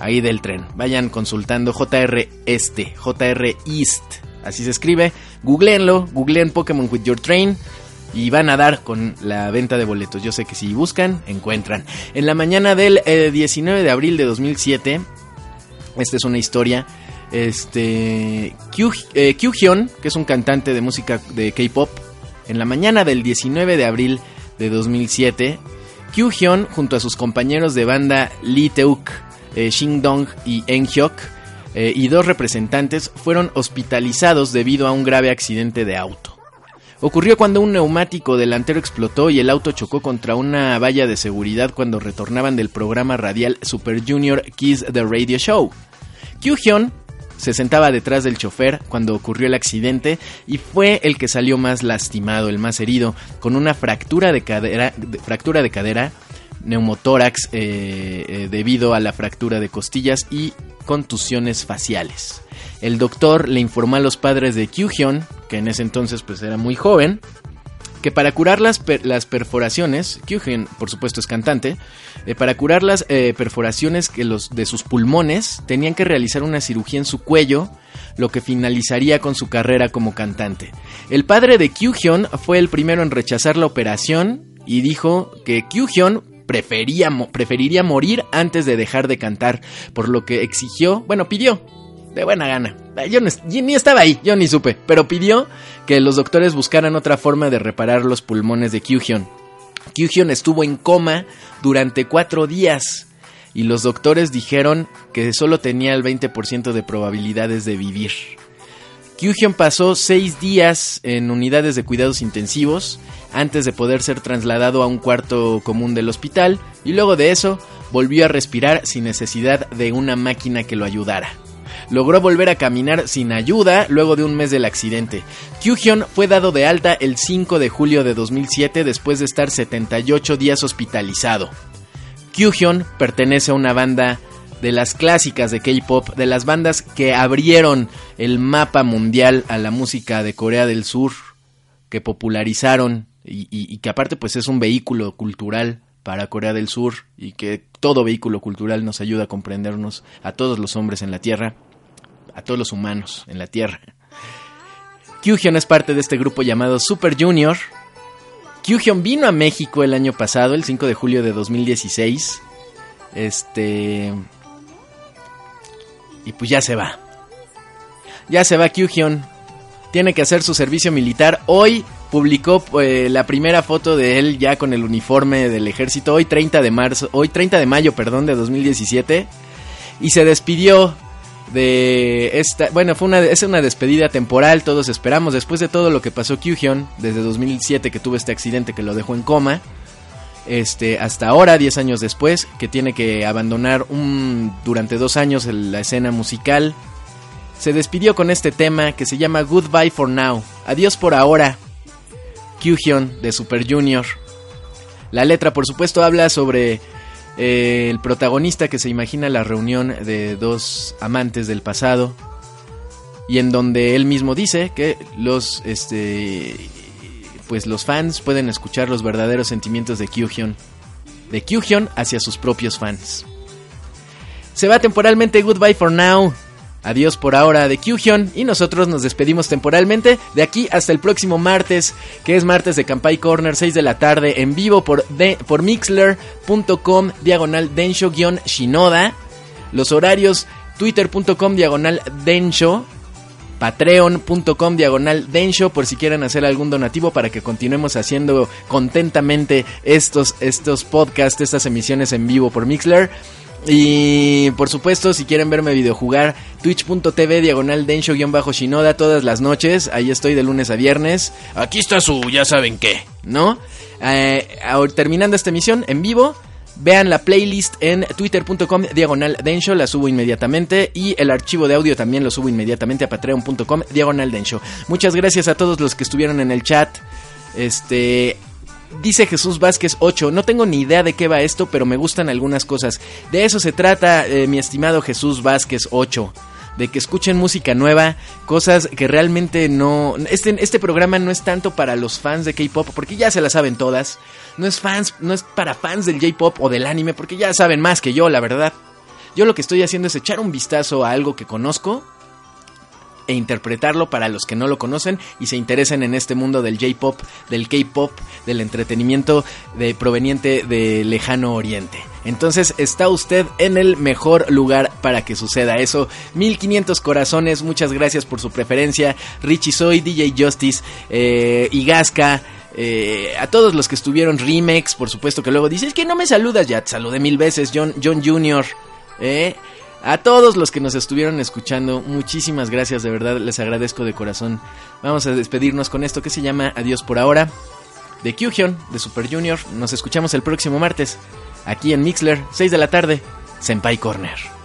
Speaker 1: ahí del tren. Vayan consultando JR Este, JR East, así se escribe. Googleenlo, googleen Pokémon with Your Train y van a dar con la venta de boletos. Yo sé que si buscan, encuentran. En la mañana del eh, 19 de abril de 2007, esta es una historia. Este. Kyu, eh, que es un cantante de música de K-pop, en la mañana del 19 de abril de 2007, Kyu Hyun, junto a sus compañeros de banda Lee Teuk, eh, Shin Dong y En Hyuk, eh, y dos representantes fueron hospitalizados debido a un grave accidente de auto. Ocurrió cuando un neumático delantero explotó y el auto chocó contra una valla de seguridad cuando retornaban del programa radial Super Junior Kiss the Radio Show. Kyu Hyun se sentaba detrás del chofer cuando ocurrió el accidente y fue el que salió más lastimado, el más herido, con una fractura de cadera, de- fractura de cadera neumotórax eh, eh, debido a la fractura de costillas y contusiones faciales. El doctor le informó a los padres de Kyuhyun, que en ese entonces pues era muy joven, que para curar las, per- las perforaciones, Kyuhyun por supuesto es cantante, eh, para curar las eh, perforaciones que los, de sus pulmones tenían que realizar una cirugía en su cuello, lo que finalizaría con su carrera como cantante. El padre de Kyuhyun fue el primero en rechazar la operación y dijo que Kyuhyun prefería, preferiría morir antes de dejar de cantar, por lo que exigió, bueno, pidió de buena gana. Yo, no ni estaba ahí, yo ni supe, pero pidió que los doctores buscaran otra forma de reparar los pulmones de Kyuhyun. Kyuhyun estuvo en coma durante cuatro días y los doctores dijeron que solo tenía el 20% de probabilidades de vivir. Kyuhyun pasó seis días en unidades de cuidados intensivos antes de poder ser trasladado a un cuarto común del hospital y luego de eso volvió a respirar sin necesidad de una máquina que lo ayudara. Logró volver a caminar sin ayuda luego de un mes del accidente. Kyuhyun fue dado de alta el 5 de julio de 2007 después de estar 78 días hospitalizado. Kyuhyun pertenece a una banda de las clásicas de K-pop, de las bandas que abrieron el mapa mundial a la música de Corea del Sur, que popularizaron y, y- que aparte pues es un vehículo cultural para Corea del Sur y que todo vehículo cultural nos ayuda a comprendernos a todos los hombres en la Tierra, a todos los humanos en la Tierra. Kyuhyun es parte de este grupo llamado Super Junior. Kyuhyun vino a México el año pasado, el 5 de julio de 2016. Este. Y pues ya se va. Ya se va Kyuhyun. Tiene que hacer su servicio militar. Hoy publicó eh, la primera foto de él ya con el uniforme del ejército. Hoy 30 de marzo. Hoy 30 de mayo, perdón, de 2017. Y se despidió de esta, bueno, fue una es una despedida temporal, todos esperamos después de todo lo que pasó Kyuhyun desde 2007 que tuvo este accidente que lo dejó en coma. Este, hasta ahora, 10 años después, que tiene que abandonar un, durante dos años la escena musical, se despidió con este tema que se llama Goodbye for Now. Adiós por ahora. Kyuhyun de Super Junior. La letra, por supuesto, habla sobre eh, el protagonista que se imagina la reunión de dos amantes del pasado y en donde él mismo dice que los este pues los fans pueden escuchar los verdaderos sentimientos de Kyuhyun de Kyuhyun hacia sus propios fans. Se va temporalmente Goodbye for Now. Adiós por ahora de Kyuhyun y nosotros nos despedimos temporalmente de aquí hasta el próximo martes, que es martes de Campai Corner, 6 de la tarde, en vivo por, por mixler.com diagonal densho-shinoda. Los horarios twitter.com diagonal densho, patreon.com diagonal densho por si quieren hacer algún donativo para que continuemos haciendo contentamente estos, estos podcasts, estas emisiones en vivo por Mixler. Y por supuesto, si quieren verme videojugar, twitch.tv diagonal densho-shinoda todas las noches. Ahí estoy de lunes a viernes. Aquí está su, ya saben qué, ¿no? Eh, ahora, terminando esta emisión en vivo, vean la playlist en twitter.com diagonal densho, la subo inmediatamente. Y el archivo de audio también lo subo inmediatamente a patreon.com diagonal densho. Muchas gracias a todos los que estuvieron en el chat. Este, Dice Jesús Vázquez 8, no tengo ni idea de qué va esto, pero me gustan algunas cosas. De eso se trata, eh, mi estimado Jesús Vázquez 8. De que escuchen música nueva, cosas que realmente no... Este, este programa no es tanto para los fans de K-Pop, porque ya se la saben todas. No es, fans, no es para fans del J-Pop o del anime, porque ya saben más que yo, la verdad. Yo lo que estoy haciendo es echar un vistazo a algo que conozco e interpretarlo para los que no lo conocen y se interesen en este mundo del J-pop, del K-pop, del entretenimiento de, proveniente de lejano oriente. Entonces está usted en el mejor lugar para que suceda eso. 1500 corazones, muchas gracias por su preferencia. Richie Soy, DJ Justice, eh, Igasca. Eh, a todos los que estuvieron Remix, por supuesto que luego dices que no me saludas, ya te saludé mil veces, John, John Jr. a todos los que nos estuvieron escuchando, muchísimas gracias, de verdad les agradezco de corazón. Vamos a despedirnos con esto que se llama Adiós por ahora, de Kyuhyun, de Super Junior. Nos escuchamos el próximo martes, aquí en Mixler, 6 de la tarde, Senpai Corner.